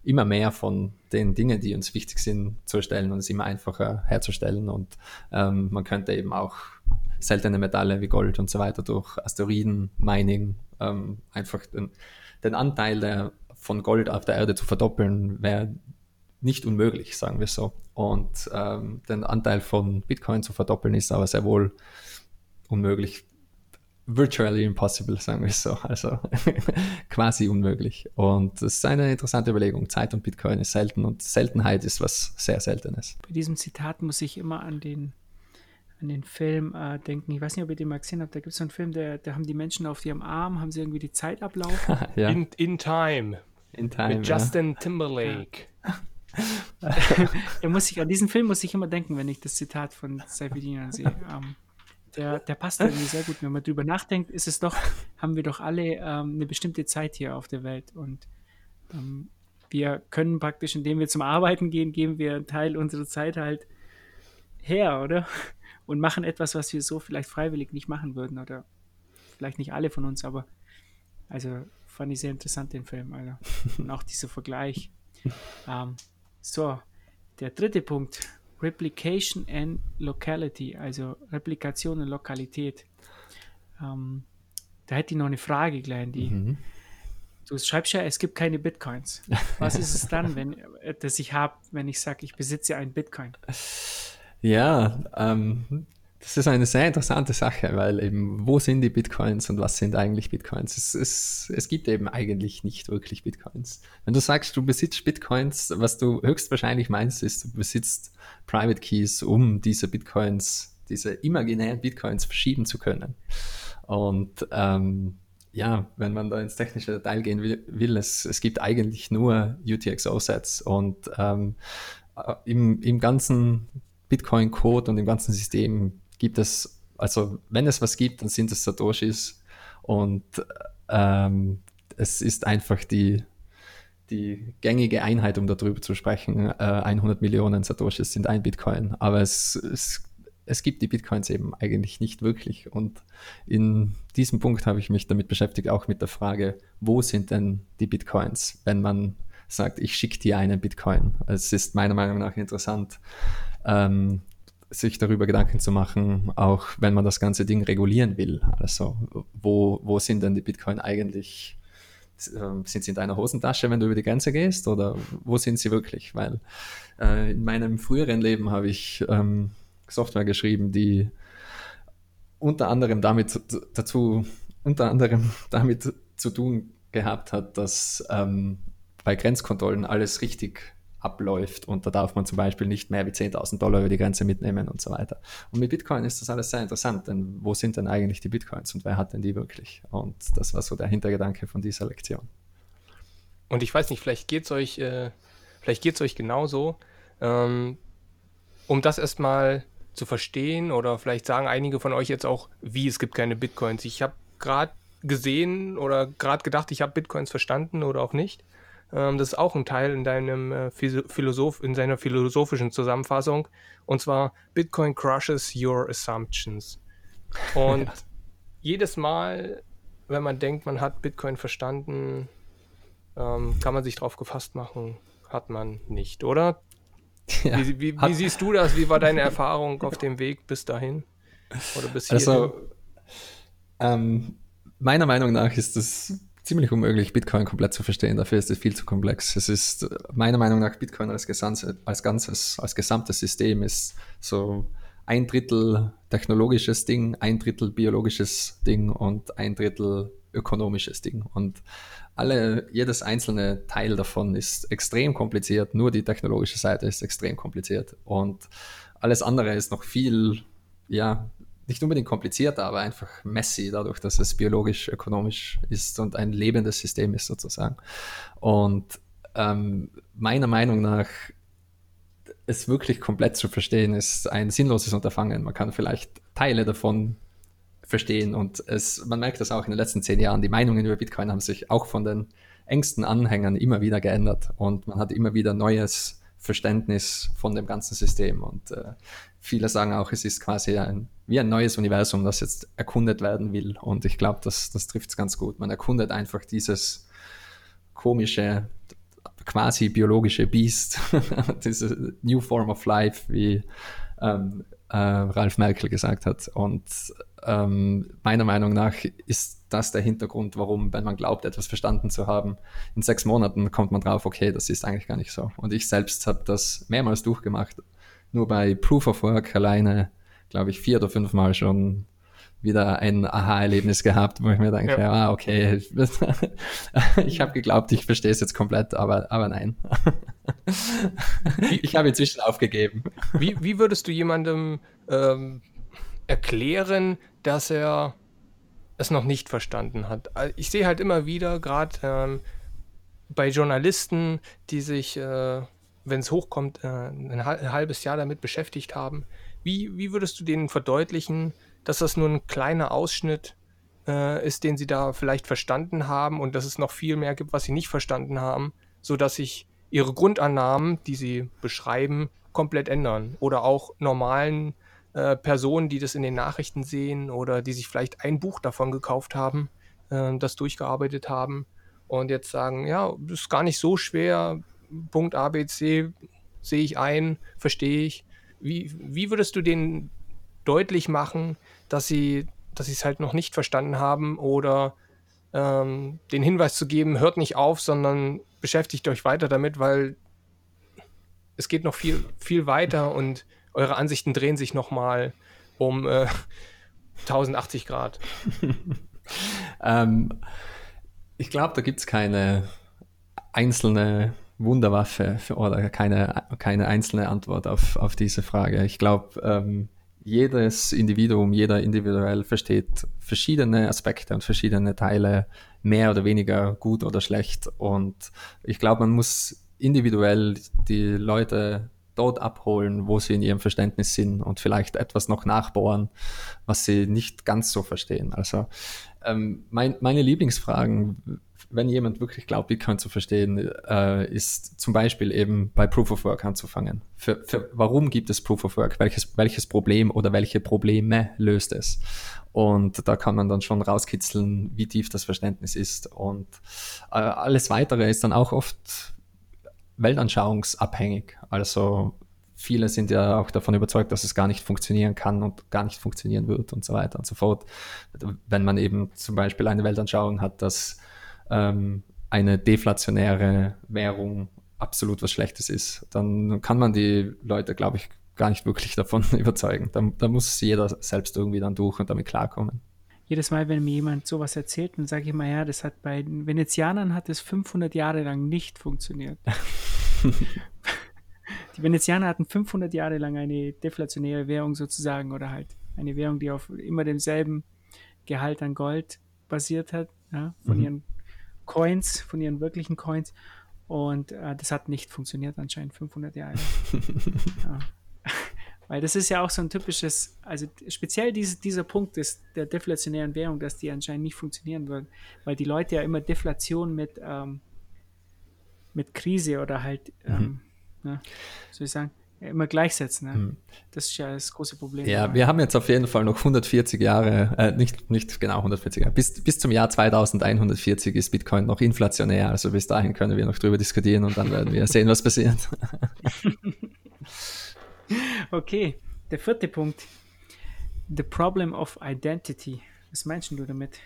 immer mehr von den Dingen, die uns wichtig sind, zu erstellen und es immer einfacher herzustellen. Und ähm, man könnte eben auch seltene Metalle wie Gold und so weiter durch Asteroiden, Mining, ähm, einfach den, den Anteil der, von Gold auf der Erde zu verdoppeln, wäre nicht unmöglich, sagen wir so. Und ähm, den Anteil von Bitcoin zu verdoppeln ist aber sehr wohl unmöglich virtually impossible, sagen wir so. Also [laughs] quasi unmöglich. Und das ist eine interessante Überlegung. Zeit und Bitcoin ist selten und Seltenheit ist was sehr Seltenes. Bei diesem Zitat muss ich immer an den, an den Film äh, denken. Ich weiß nicht, ob ihr den mal gesehen habt. Da gibt es so einen Film, da der haben die Menschen auf ihrem Arm, haben sie irgendwie die Zeit ablaufen. [laughs] ja. in, in Time. In Time. Mit Justin ja. Timberlake. [laughs] Ja. muss ich, an diesen Film muss ich immer denken, wenn ich das Zitat von Seifedin sehe. Ähm, der, der passt irgendwie sehr gut. Wenn man drüber nachdenkt, ist es doch, [laughs] haben wir doch alle ähm, eine bestimmte Zeit hier auf der Welt. Und ähm, wir können praktisch, indem wir zum Arbeiten gehen, geben wir einen Teil unserer Zeit halt her, oder? [laughs] Und machen etwas, was wir so vielleicht freiwillig nicht machen würden. Oder vielleicht nicht alle von uns, aber also fand ich sehr interessant den Film, Alter. [laughs] Und auch dieser Vergleich. Ähm, so, der dritte Punkt. Replication and Locality, also Replikation und Lokalität. Ähm, da hätte ich noch eine Frage gleich an die. Mhm. Du schreibst ja, es gibt keine Bitcoins. Was ist es dann, wenn das ich habe, wenn ich sage, ich besitze einen Bitcoin? Ja, ähm, das ist eine sehr interessante Sache, weil eben, wo sind die Bitcoins und was sind eigentlich Bitcoins? Es, es, es gibt eben eigentlich nicht wirklich Bitcoins. Wenn du sagst, du besitzt Bitcoins, was du höchstwahrscheinlich meinst, ist, du besitzt Private Keys, um diese Bitcoins, diese imaginären Bitcoins verschieben zu können. Und ähm, ja, wenn man da ins technische Detail gehen will, will es, es gibt eigentlich nur UTXO-Sets und ähm, äh, im, im ganzen Bitcoin-Code und im ganzen System gibt es, also wenn es was gibt, dann sind es Satoshis und ähm, es ist einfach die, die gängige Einheit, um darüber zu sprechen. Äh, 100 Millionen Satoshis sind ein Bitcoin, aber es, es, es gibt die Bitcoins eben eigentlich nicht wirklich. Und in diesem Punkt habe ich mich damit beschäftigt, auch mit der Frage, wo sind denn die Bitcoins, wenn man sagt, ich schicke dir einen Bitcoin. Es ist meiner Meinung nach interessant, ähm, sich darüber Gedanken zu machen, auch wenn man das ganze Ding regulieren will. Also wo, wo sind denn die Bitcoin eigentlich? Ähm, sind sie in deiner Hosentasche, wenn du über die Grenze gehst, oder wo sind sie wirklich? Weil äh, in meinem früheren Leben habe ich ähm, Software geschrieben, die unter anderem damit dazu, unter anderem [laughs] damit zu tun gehabt hat, dass ähm, bei Grenzkontrollen alles richtig abläuft und da darf man zum Beispiel nicht mehr wie 10.000 Dollar über die Grenze mitnehmen und so weiter. Und mit Bitcoin ist das alles sehr interessant, denn wo sind denn eigentlich die Bitcoins und wer hat denn die wirklich? Und das war so der Hintergedanke von dieser Lektion. Und ich weiß nicht, vielleicht geht es euch, äh, vielleicht geht es euch genauso. Ähm, um das erstmal zu verstehen oder vielleicht sagen einige von euch jetzt auch, wie es gibt keine Bitcoins. Ich habe gerade gesehen oder gerade gedacht, ich habe Bitcoins verstanden oder auch nicht. Ähm, das ist auch ein Teil in deinem äh, Philosoph in seiner philosophischen Zusammenfassung. Und zwar Bitcoin crushes your assumptions. Und [laughs] ja. jedes Mal, wenn man denkt, man hat Bitcoin verstanden, ähm, kann man sich darauf gefasst machen, hat man nicht, oder? [laughs] Ja, wie, wie, wie siehst du das? Wie war deine [laughs] Erfahrung auf dem Weg bis dahin? Oder bis hierhin? Also, ähm, meiner Meinung nach ist das ziemlich unmöglich, Bitcoin komplett zu verstehen. Dafür ist es viel zu komplex. Es ist meiner Meinung nach Bitcoin als, Gesamtes, als ganzes, als gesamtes System ist so ein Drittel technologisches Ding, ein Drittel biologisches Ding und ein Drittel ökonomisches Ding. Und alle, jedes einzelne Teil davon ist extrem kompliziert. Nur die technologische Seite ist extrem kompliziert. Und alles andere ist noch viel, ja, nicht unbedingt komplizierter, aber einfach messy, dadurch, dass es biologisch, ökonomisch ist und ein lebendes System ist sozusagen. Und ähm, meiner Meinung nach, es wirklich komplett zu verstehen, ist ein sinnloses Unterfangen. Man kann vielleicht Teile davon verstehen und es, man merkt das auch in den letzten zehn Jahren. Die Meinungen über Bitcoin haben sich auch von den engsten Anhängern immer wieder geändert und man hat immer wieder neues Verständnis von dem ganzen System. Und äh, viele sagen auch, es ist quasi ein, wie ein neues Universum, das jetzt erkundet werden will. Und ich glaube, das, das trifft es ganz gut. Man erkundet einfach dieses komische, quasi biologische Beast, [laughs] diese New Form of Life, wie ähm, äh, Ralf Merkel gesagt hat. Und ähm, meiner Meinung nach ist das der Hintergrund, warum, wenn man glaubt, etwas verstanden zu haben, in sechs Monaten kommt man drauf, okay, das ist eigentlich gar nicht so. Und ich selbst habe das mehrmals durchgemacht nur bei Proof of Work alleine, glaube ich, vier oder fünf Mal schon wieder ein Aha-Erlebnis gehabt, wo ich mir denke, ja, ah, okay, [laughs] ich habe geglaubt, ich verstehe es jetzt komplett, aber, aber nein. [laughs] ich habe inzwischen aufgegeben. Wie, wie würdest du jemandem ähm, erklären, dass er es noch nicht verstanden hat? Ich sehe halt immer wieder, gerade ähm, bei Journalisten, die sich äh, wenn es hochkommt, äh, ein halbes Jahr damit beschäftigt haben. Wie, wie würdest du denen verdeutlichen, dass das nur ein kleiner Ausschnitt äh, ist, den sie da vielleicht verstanden haben und dass es noch viel mehr gibt, was sie nicht verstanden haben, sodass sich ihre Grundannahmen, die sie beschreiben, komplett ändern. Oder auch normalen äh, Personen, die das in den Nachrichten sehen oder die sich vielleicht ein Buch davon gekauft haben, äh, das durchgearbeitet haben und jetzt sagen, ja, das ist gar nicht so schwer, Punkt A, B, C sehe ich ein, verstehe ich. Wie, wie würdest du denen deutlich machen, dass sie dass es halt noch nicht verstanden haben oder ähm, den Hinweis zu geben, hört nicht auf, sondern beschäftigt euch weiter damit, weil es geht noch viel, viel weiter und eure Ansichten drehen sich nochmal um äh, [laughs] 1080 Grad. [laughs] ähm, ich glaube, da gibt es keine einzelne Wunderwaffe für, oder keine, keine einzelne Antwort auf, auf diese Frage. Ich glaube, ähm, jedes Individuum, jeder individuell versteht verschiedene Aspekte und verschiedene Teile mehr oder weniger gut oder schlecht. Und ich glaube, man muss individuell die Leute dort abholen, wo sie in ihrem Verständnis sind und vielleicht etwas noch nachbohren, was sie nicht ganz so verstehen. Also ähm, mein, meine Lieblingsfragen wenn jemand wirklich glaubt, Bitcoin zu verstehen, äh, ist zum Beispiel eben bei Proof of Work anzufangen. Für, für, warum gibt es Proof of Work? Welches, welches Problem oder welche Probleme löst es? Und da kann man dann schon rauskitzeln, wie tief das Verständnis ist. Und äh, alles weitere ist dann auch oft weltanschauungsabhängig. Also viele sind ja auch davon überzeugt, dass es gar nicht funktionieren kann und gar nicht funktionieren wird und so weiter und so fort. Wenn man eben zum Beispiel eine Weltanschauung hat, dass ähm, eine deflationäre Währung absolut was Schlechtes ist, dann kann man die Leute, glaube ich, gar nicht wirklich [laughs] davon überzeugen. Da, da, muss jeder selbst irgendwie dann durch und damit klarkommen. Jedes Mal, wenn mir jemand sowas erzählt, dann sage ich mal, ja, das hat bei den Venezianern hat es 500 Jahre lang nicht funktioniert. [laughs] die Venezianer hatten 500 Jahre lang eine deflationäre Währung sozusagen oder halt eine Währung, die auf immer demselben Gehalt an Gold basiert hat, ja, von mhm. ihren Coins, von ihren wirklichen Coins. Und äh, das hat nicht funktioniert anscheinend 500 Jahre. [laughs] ja. Weil das ist ja auch so ein typisches, also speziell diese, dieser Punkt ist der deflationären Währung, dass die anscheinend nicht funktionieren würden, weil die Leute ja immer Deflation mit, ähm, mit Krise oder halt, ähm, mhm. ne, soll ich sagen, immer gleichsetzen. Ne? Hm. Das ist ja das große Problem. Ja, dabei. wir haben jetzt auf jeden Fall noch 140 Jahre, äh, nicht, nicht genau 140 Jahre, bis, bis zum Jahr 2140 ist Bitcoin noch inflationär. Also bis dahin können wir noch drüber diskutieren und dann werden wir sehen, was passiert. [laughs] [laughs] [laughs] okay, der vierte Punkt. The problem of identity. Was meinst du damit?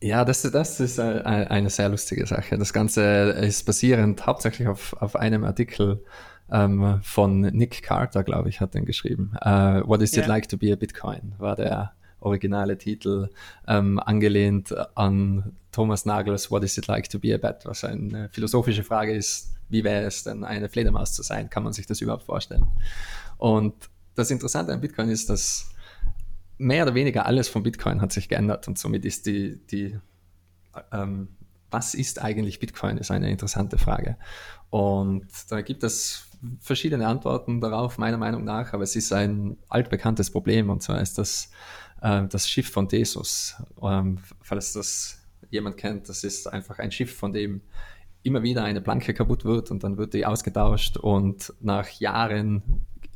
Ja, das, das ist eine sehr lustige Sache. Das Ganze ist basierend hauptsächlich auf, auf einem Artikel ähm, von Nick Carter, glaube ich, hat den geschrieben. Uh, What is it yeah. like to be a Bitcoin? War der originale Titel, ähm, angelehnt an Thomas Nagels What is it like to be a Bat? Was eine philosophische Frage ist, wie wäre es denn, eine Fledermaus zu sein? Kann man sich das überhaupt vorstellen? Und das Interessante an Bitcoin ist, dass mehr oder weniger alles von Bitcoin hat sich geändert und somit ist die, die ähm, was ist eigentlich Bitcoin, ist eine interessante Frage. Und da gibt es verschiedene Antworten darauf, meiner Meinung nach, aber es ist ein altbekanntes Problem und zwar ist das äh, das Schiff von Desus. Ähm, falls das jemand kennt, das ist einfach ein Schiff, von dem immer wieder eine Planke kaputt wird und dann wird die ausgetauscht und nach Jahren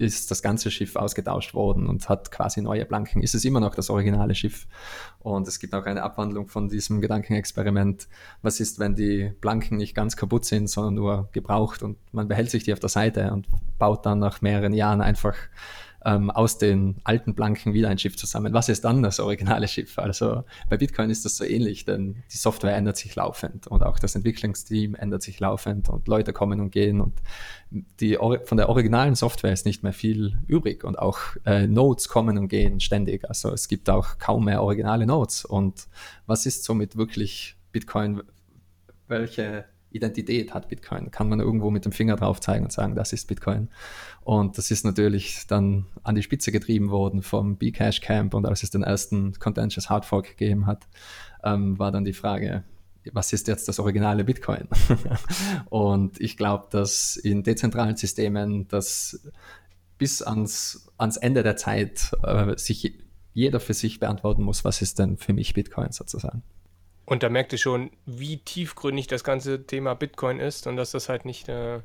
ist das ganze Schiff ausgetauscht worden und hat quasi neue Planken. Ist es immer noch das originale Schiff? Und es gibt auch eine Abwandlung von diesem Gedankenexperiment. Was ist, wenn die Planken nicht ganz kaputt sind, sondern nur gebraucht und man behält sich die auf der Seite und baut dann nach mehreren Jahren einfach ähm, aus den alten Blanken wieder ein Schiff zusammen. Was ist dann das originale Schiff? Also bei Bitcoin ist das so ähnlich, denn die Software ändert sich laufend und auch das Entwicklungsteam ändert sich laufend und Leute kommen und gehen und die, von der originalen Software ist nicht mehr viel übrig und auch äh, Nodes kommen und gehen ständig. Also es gibt auch kaum mehr originale Nodes. Und was ist somit wirklich Bitcoin? Welche Identität hat Bitcoin? Kann man irgendwo mit dem Finger drauf zeigen und sagen, das ist Bitcoin? Und das ist natürlich dann an die Spitze getrieben worden vom Bcash Camp und als es den ersten Contentious Hard Fork gegeben hat, ähm, war dann die Frage, was ist jetzt das originale Bitcoin? [laughs] und ich glaube, dass in dezentralen Systemen das bis ans, ans Ende der Zeit äh, sich jeder für sich beantworten muss, was ist denn für mich Bitcoin sozusagen. Und da merkt ihr schon, wie tiefgründig das ganze Thema Bitcoin ist und dass das halt nicht äh, in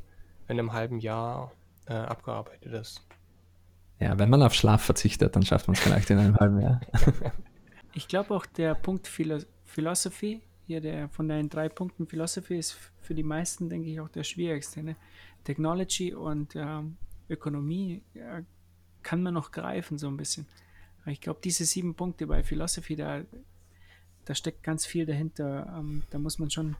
einem halben Jahr äh, abgearbeitet ist. Ja, wenn man auf Schlaf verzichtet, dann schafft man es vielleicht in einem halben Jahr. [laughs] Ich glaube auch der Punkt Philo Philosophy, hier der von deinen drei Punkten Philosophy ist für die meisten, denke ich, auch der schwierigste. Ne? Technology und ähm, Ökonomie ja, kann man noch greifen, so ein bisschen. Aber ich glaube, diese sieben Punkte bei Philosophy, da, da steckt ganz viel dahinter. Ähm, da muss man schon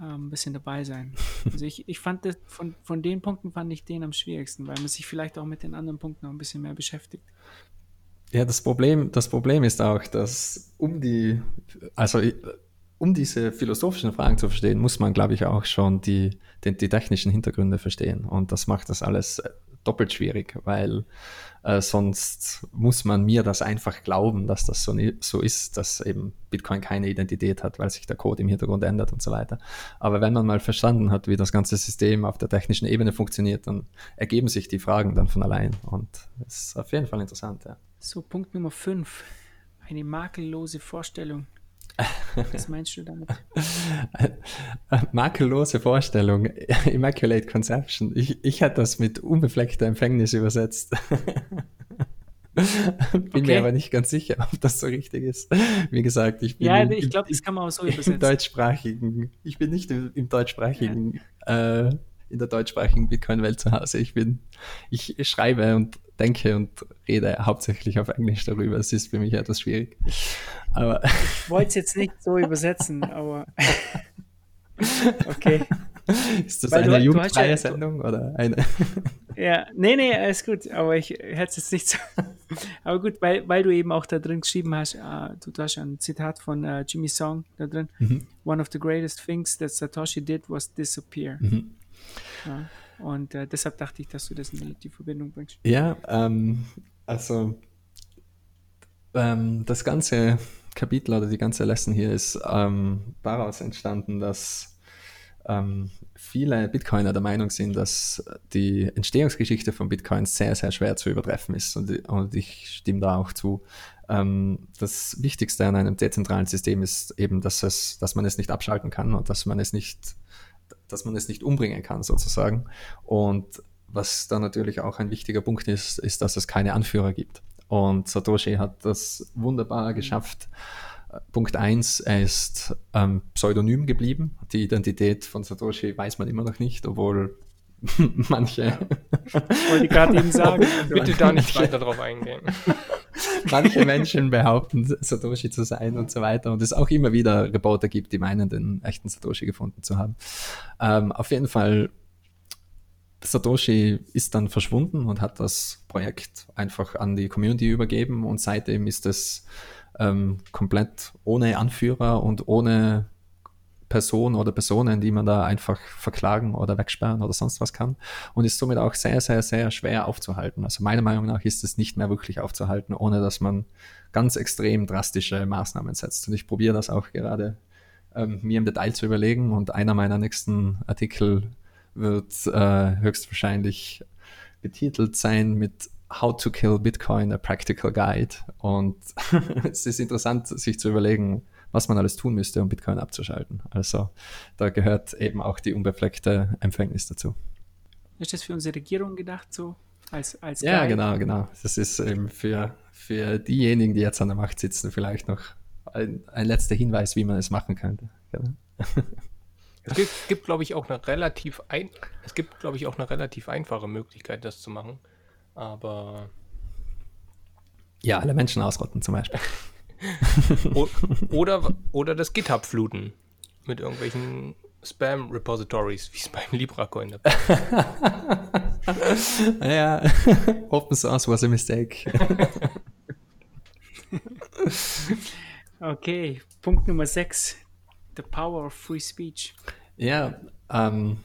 ähm, ein bisschen dabei sein. [laughs] Also ich, ich fand das, von, von den Punkten fand ich den am schwierigsten, weil man sich vielleicht auch mit den anderen Punkten noch ein bisschen mehr beschäftigt. Ja, das Problem, das Problem ist auch, dass um die, also um diese philosophischen Fragen zu verstehen, muss man, glaube ich, auch schon die, die, die technischen Hintergründe verstehen. Und das macht das alles doppelt schwierig, weil äh, sonst muss man mir das einfach glauben, dass das so, so ist, dass eben Bitcoin keine Identität hat, weil sich der Code im Hintergrund ändert und so weiter. Aber wenn man mal verstanden hat, wie das ganze System auf der technischen Ebene funktioniert, dann ergeben sich die Fragen dann von allein. Und das ist auf jeden Fall interessant, ja. So, Punkt Nummer 5. Eine makellose Vorstellung. Was meinst du damit? [laughs] Makellose Vorstellung, [laughs] Immaculate Conception. Ich, ich hätte das mit unbefleckter Empfängnis übersetzt. [laughs] bin okay. mir aber nicht ganz sicher, ob das so richtig ist. Wie gesagt, ich bin ja, ich glaube, das kann man auch so übersetzen. Im deutschsprachigen, ich bin nicht im, im deutschsprachigen, ja. äh, in der deutschsprachigen Bitcoin-Welt zu Hause. Ich bin, ich schreibe und denke und rede hauptsächlich auf Englisch darüber. Es ist für mich etwas schwierig. Aber ich wollte es jetzt nicht so übersetzen, aber [laughs] okay. Ist das Weil eine du, jugendfreie ja, Sendung oder eine? [laughs] ja, nee, nee, alles gut, aber ich hätte es jetzt nicht so. [laughs] aber gut, weil, weil du eben auch da drin geschrieben hast, uh, du, du hast ein Zitat von uh, Jimmy Song da drin. Mhm. One of the greatest things that Satoshi did was disappear. Mhm. Ja. Und äh, deshalb dachte ich, dass du das in die, Verbindung bringst. Ja, ähm, also ähm, das ganze Kapitel oder die ganze Lesson hier ist ähm, daraus entstanden, dass ähm, viele Bitcoiner der Meinung sind, dass die Entstehungsgeschichte von Bitcoin sehr, sehr schwer zu übertreffen ist. Und, und ich stimme da auch zu. Ähm, das Wichtigste an einem dezentralen System ist eben, dass, es, dass man es nicht abschalten kann und dass man es nicht dass man es nicht umbringen kann sozusagen. Und was da natürlich auch ein wichtiger Punkt ist, ist, dass es keine Anführer gibt. Und Satoshi hat das wunderbar geschafft. Punkt 1, er ist ähm, pseudonym geblieben. Die Identität von Satoshi weiß man immer noch nicht, obwohl [laughs] manche. Wollte ich gerade eben [laughs] sagen. Bitte da nicht weiter drauf eingehen. [laughs] manche Menschen behaupten, Satoshi zu sein und so weiter. Und es auch immer wieder Reporter gibt, die meinen, den echten Satoshi gefunden zu haben. Ähm, auf jeden Fall, Satoshi ist dann verschwunden und hat das Projekt einfach an die Community übergeben. Und seitdem ist es ähm, komplett ohne Anführer und ohne Person oder Personen, die man da einfach verklagen oder wegsperren oder sonst was kann und ist somit auch sehr, sehr, sehr schwer aufzuhalten. Also meiner Meinung nach ist es nicht mehr wirklich aufzuhalten, ohne dass man ganz extrem drastische Maßnahmen setzt. Und ich probiere das auch gerade ähm, mir im Detail zu überlegen und einer meiner nächsten Artikel wird äh, höchstwahrscheinlich betitelt sein mit How to Kill Bitcoin, a Practical Guide. Und [laughs] es ist interessant, sich zu überlegen, was man alles tun müsste, um Bitcoin abzuschalten. Also da gehört eben auch die unbefleckte Empfängnis dazu. Ist das für unsere Regierung gedacht so? Als, als ja, Guide? genau, genau. Das ist eben für, für diejenigen, die jetzt an der Macht sitzen, vielleicht noch ein, ein letzter Hinweis, wie man es machen könnte. Genau. [laughs] Es gibt, gibt glaube ich, auch eine relativ ein, es gibt, glaube ich, auch eine relativ einfache Möglichkeit, das zu machen. Aber ja, alle Menschen ausrotten zum Beispiel [laughs] [laughs] oder, oder das GitHub fluten mit irgendwelchen Spam-Repositories, wie es beim LibraCoin dabei Ja, [laughs] Open Source was a mistake. [laughs] okay, Punkt Nummer 6. The power of free speech. Ja, ähm,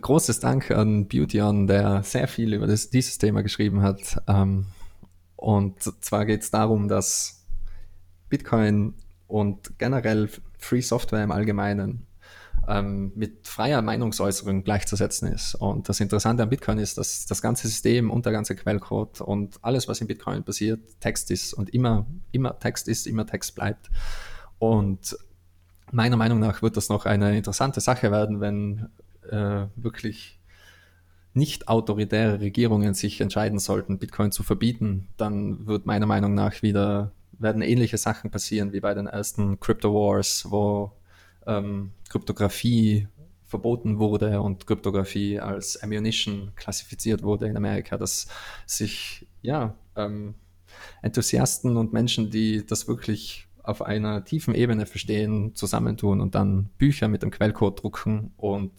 großes Dank an Beautyon, der sehr viel über das, dieses Thema geschrieben hat. Ähm, und zwar geht es darum, dass Bitcoin und generell Free Software im Allgemeinen ähm, mit freier Meinungsäußerung gleichzusetzen ist. Und das Interessante an Bitcoin ist, dass das ganze System und der ganze Quellcode und alles, was in Bitcoin passiert, Text ist und immer, immer Text ist, immer Text bleibt. Und meiner Meinung nach wird das noch eine interessante Sache werden, wenn äh, wirklich nicht autoritäre Regierungen sich entscheiden sollten, Bitcoin zu verbieten, dann wird meiner Meinung nach wieder werden ähnliche Sachen passieren wie bei den ersten Crypto Wars, wo ähm, Kryptographie verboten wurde und Kryptographie als Ammunition klassifiziert wurde in Amerika, dass sich ja ähm, Enthusiasten und Menschen, die das wirklich auf einer tiefen Ebene verstehen, zusammentun und dann Bücher mit dem Quellcode drucken und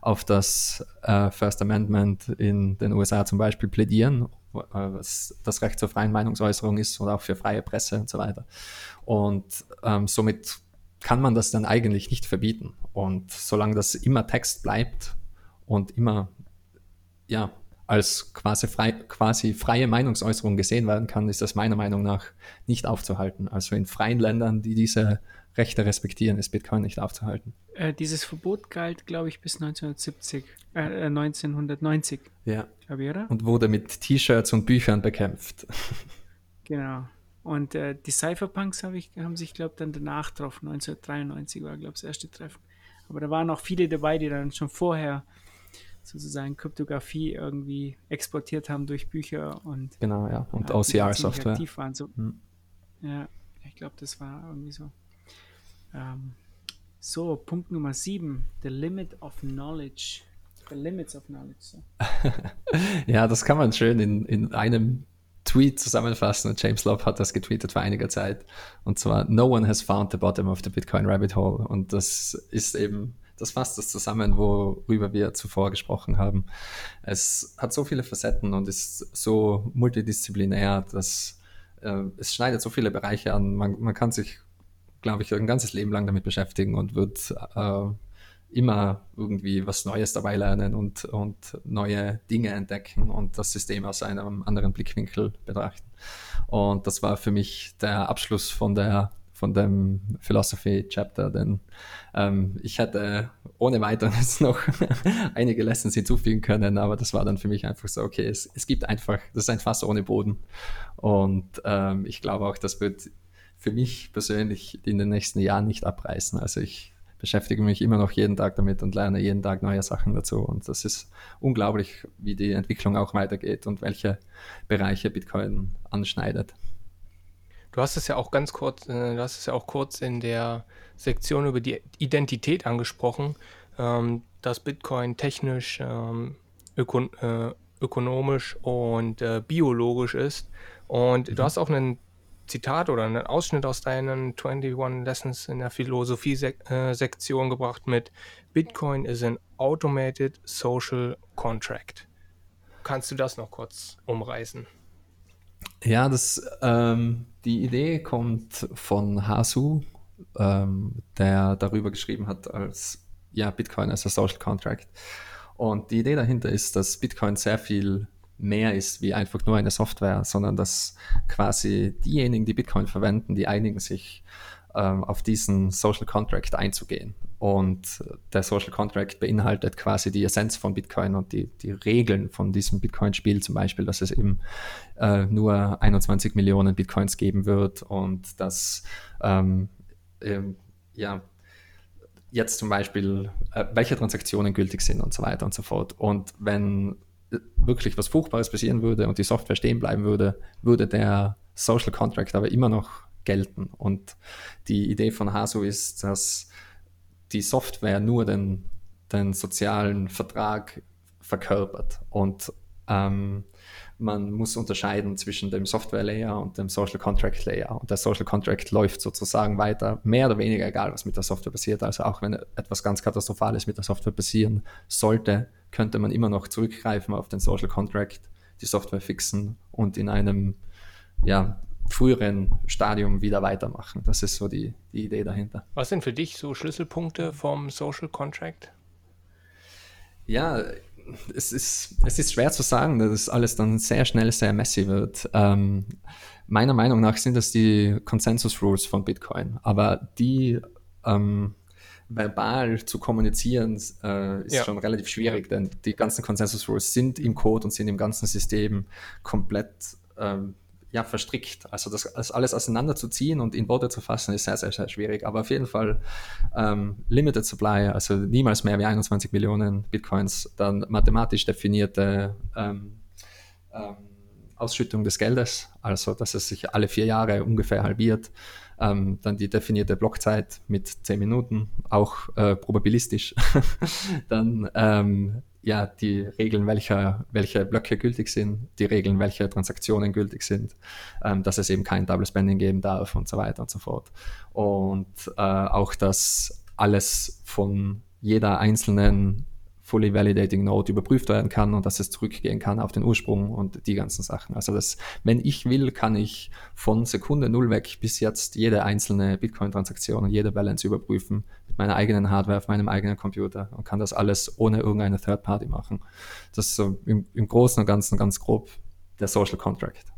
auf das äh, First Amendment in den USA zum Beispiel plädieren, was das Recht zur freien Meinungsäußerung ist oder auch für freie Presse und so weiter. Und ähm, somit kann man das dann eigentlich nicht verbieten. Und solange das immer Text bleibt und immer ja, als quasi, frei, quasi freie Meinungsäußerung gesehen werden kann, ist das meiner Meinung nach nicht aufzuhalten. Also in freien Ländern, die diese Rechte respektieren, ist Bitcoin nicht aufzuhalten. Äh, dieses Verbot galt, glaube ich, bis 1970, äh, 1990. Ja. Und wurde mit T-Shirts und Büchern bekämpft. [laughs] Genau. Und äh, die Cypherpunks hab ich, haben sich, glaube ich, dann danach getroffen. 1993 war, glaube ich, das erste Treffen. Aber da waren auch viele dabei, die dann schon vorher sozusagen Kryptographie irgendwie exportiert haben durch Bücher und genau ja und ja, OCR-Software aktiv waren. So, hm. Ja, ich glaube, das war irgendwie so. Ähm, so, Punkt Nummer 7, the limit of knowledge. The limits of knowledge. So. [laughs] ja, das kann man schön in, in einem Tweet zusammenfassen James Love hat das getweetet vor einiger Zeit. Und zwar, no one has found the bottom of the Bitcoin rabbit hole. Und das ist eben, das fasst das zusammen, worüber wir zuvor gesprochen haben. Es hat so viele Facetten und ist so multidisziplinär, dass äh, es schneidet so viele Bereiche an. Man, man kann sich, glaube ich, ein ganzes Leben lang damit beschäftigen und wird äh, immer irgendwie was Neues dabei lernen und, und neue Dinge entdecken und das System aus einem anderen Blickwinkel betrachten. Und das war für mich der Abschluss von der von dem Philosophy Chapter, denn ähm, ich hätte ohne weiteres [laughs] noch einige Lessons hinzufügen können, aber das war dann für mich einfach so, okay, es, es gibt einfach, das ist ein Fass ohne Boden und ähm, ich glaube auch, das wird für mich persönlich in den nächsten Jahren nicht abreißen. Also ich beschäftige mich immer noch jeden Tag damit und lerne jeden Tag neue Sachen dazu. Und das ist unglaublich, wie die Entwicklung auch weitergeht und welche Bereiche Bitcoin anschneidet. Du hast es ja auch ganz kurz, äh, du hast es ja auch kurz in der Sektion über die Identität angesprochen, ähm, dass Bitcoin technisch, ähm, ökon äh, ökonomisch und äh, biologisch ist. Und mhm. du hast auch einen Zitat oder einen Ausschnitt aus deinen 21 Lessons in der Philosophie-Sektion äh, gebracht mit Bitcoin is an automated social contract. Kannst du das noch kurz umreißen? Ja, das, ähm, die Idee kommt von Hasu, ähm, der darüber geschrieben hat als ja, Bitcoin als ein Social Contract. Und die Idee dahinter ist, dass Bitcoin sehr viel mehr ist wie einfach nur eine Software, sondern dass quasi diejenigen, die Bitcoin verwenden, die einigen sich ähm, auf diesen Social Contract einzugehen. Und der Social Contract beinhaltet quasi die Essenz von Bitcoin und die, die Regeln von diesem Bitcoin-Spiel, zum Beispiel, dass es eben äh, nur 21 Millionen Bitcoins geben wird und dass ähm, ähm, ja, jetzt zum Beispiel, äh, welche Transaktionen gültig sind und so weiter und so fort. Und wenn wirklich was Fruchtbares passieren würde und die Software stehen bleiben würde, würde der Social Contract aber immer noch gelten. Und die Idee von Hasu ist, dass die Software nur den, den sozialen Vertrag verkörpert und ähm, man muss unterscheiden zwischen dem Software-Layer und dem Social Contract Layer. Und der Social Contract läuft sozusagen weiter, mehr oder weniger egal, was mit der Software passiert. Also auch wenn etwas ganz Katastrophales mit der Software passieren sollte, könnte man immer noch zurückgreifen auf den Social Contract, die Software fixen und in einem ja, früheren Stadium wieder weitermachen. Das ist so die, die Idee dahinter. Was sind für dich so Schlüsselpunkte vom Social Contract? Ja, es ist, es ist schwer zu sagen, dass es alles dann sehr schnell sehr messy wird. Ähm, meiner Meinung nach sind das die Consensus Rules von Bitcoin, aber die ähm, verbal zu kommunizieren, äh, ist ja. schon relativ schwierig, denn die ganzen Consensus Rules sind im Code und sind im ganzen System komplett ähm, ja, verstrickt. Also das, das, alles auseinanderzuziehen und in Worte zu fassen, ist sehr, sehr, sehr schwierig. Aber auf jeden Fall ähm, Limited Supply, also niemals mehr wie 21 Millionen Bitcoins, dann mathematisch definierte ähm, ähm, Ausschüttung des Geldes, also dass es sich alle vier Jahre ungefähr halbiert. Ähm, dann die definierte Blockzeit mit 10 Minuten, auch äh, probabilistisch. [laughs] dann ähm, ja, die Regeln, welcher, welche Blöcke gültig sind, die Regeln, welche Transaktionen gültig sind, ähm, dass es eben kein Double Spending geben darf und so weiter und so fort. Und äh, auch, dass alles von jeder einzelnen Fully Validating Node überprüft werden kann und dass es zurückgehen kann auf den Ursprung und die ganzen Sachen. Also das, wenn ich will, kann ich von Sekunde null weg bis jetzt jede einzelne Bitcoin-Transaktion und jede Balance überprüfen mit meiner eigenen Hardware auf meinem eigenen Computer und kann das alles ohne irgendeine Third Party machen. Das ist so im, im Großen und Ganzen ganz grob der Social Contract.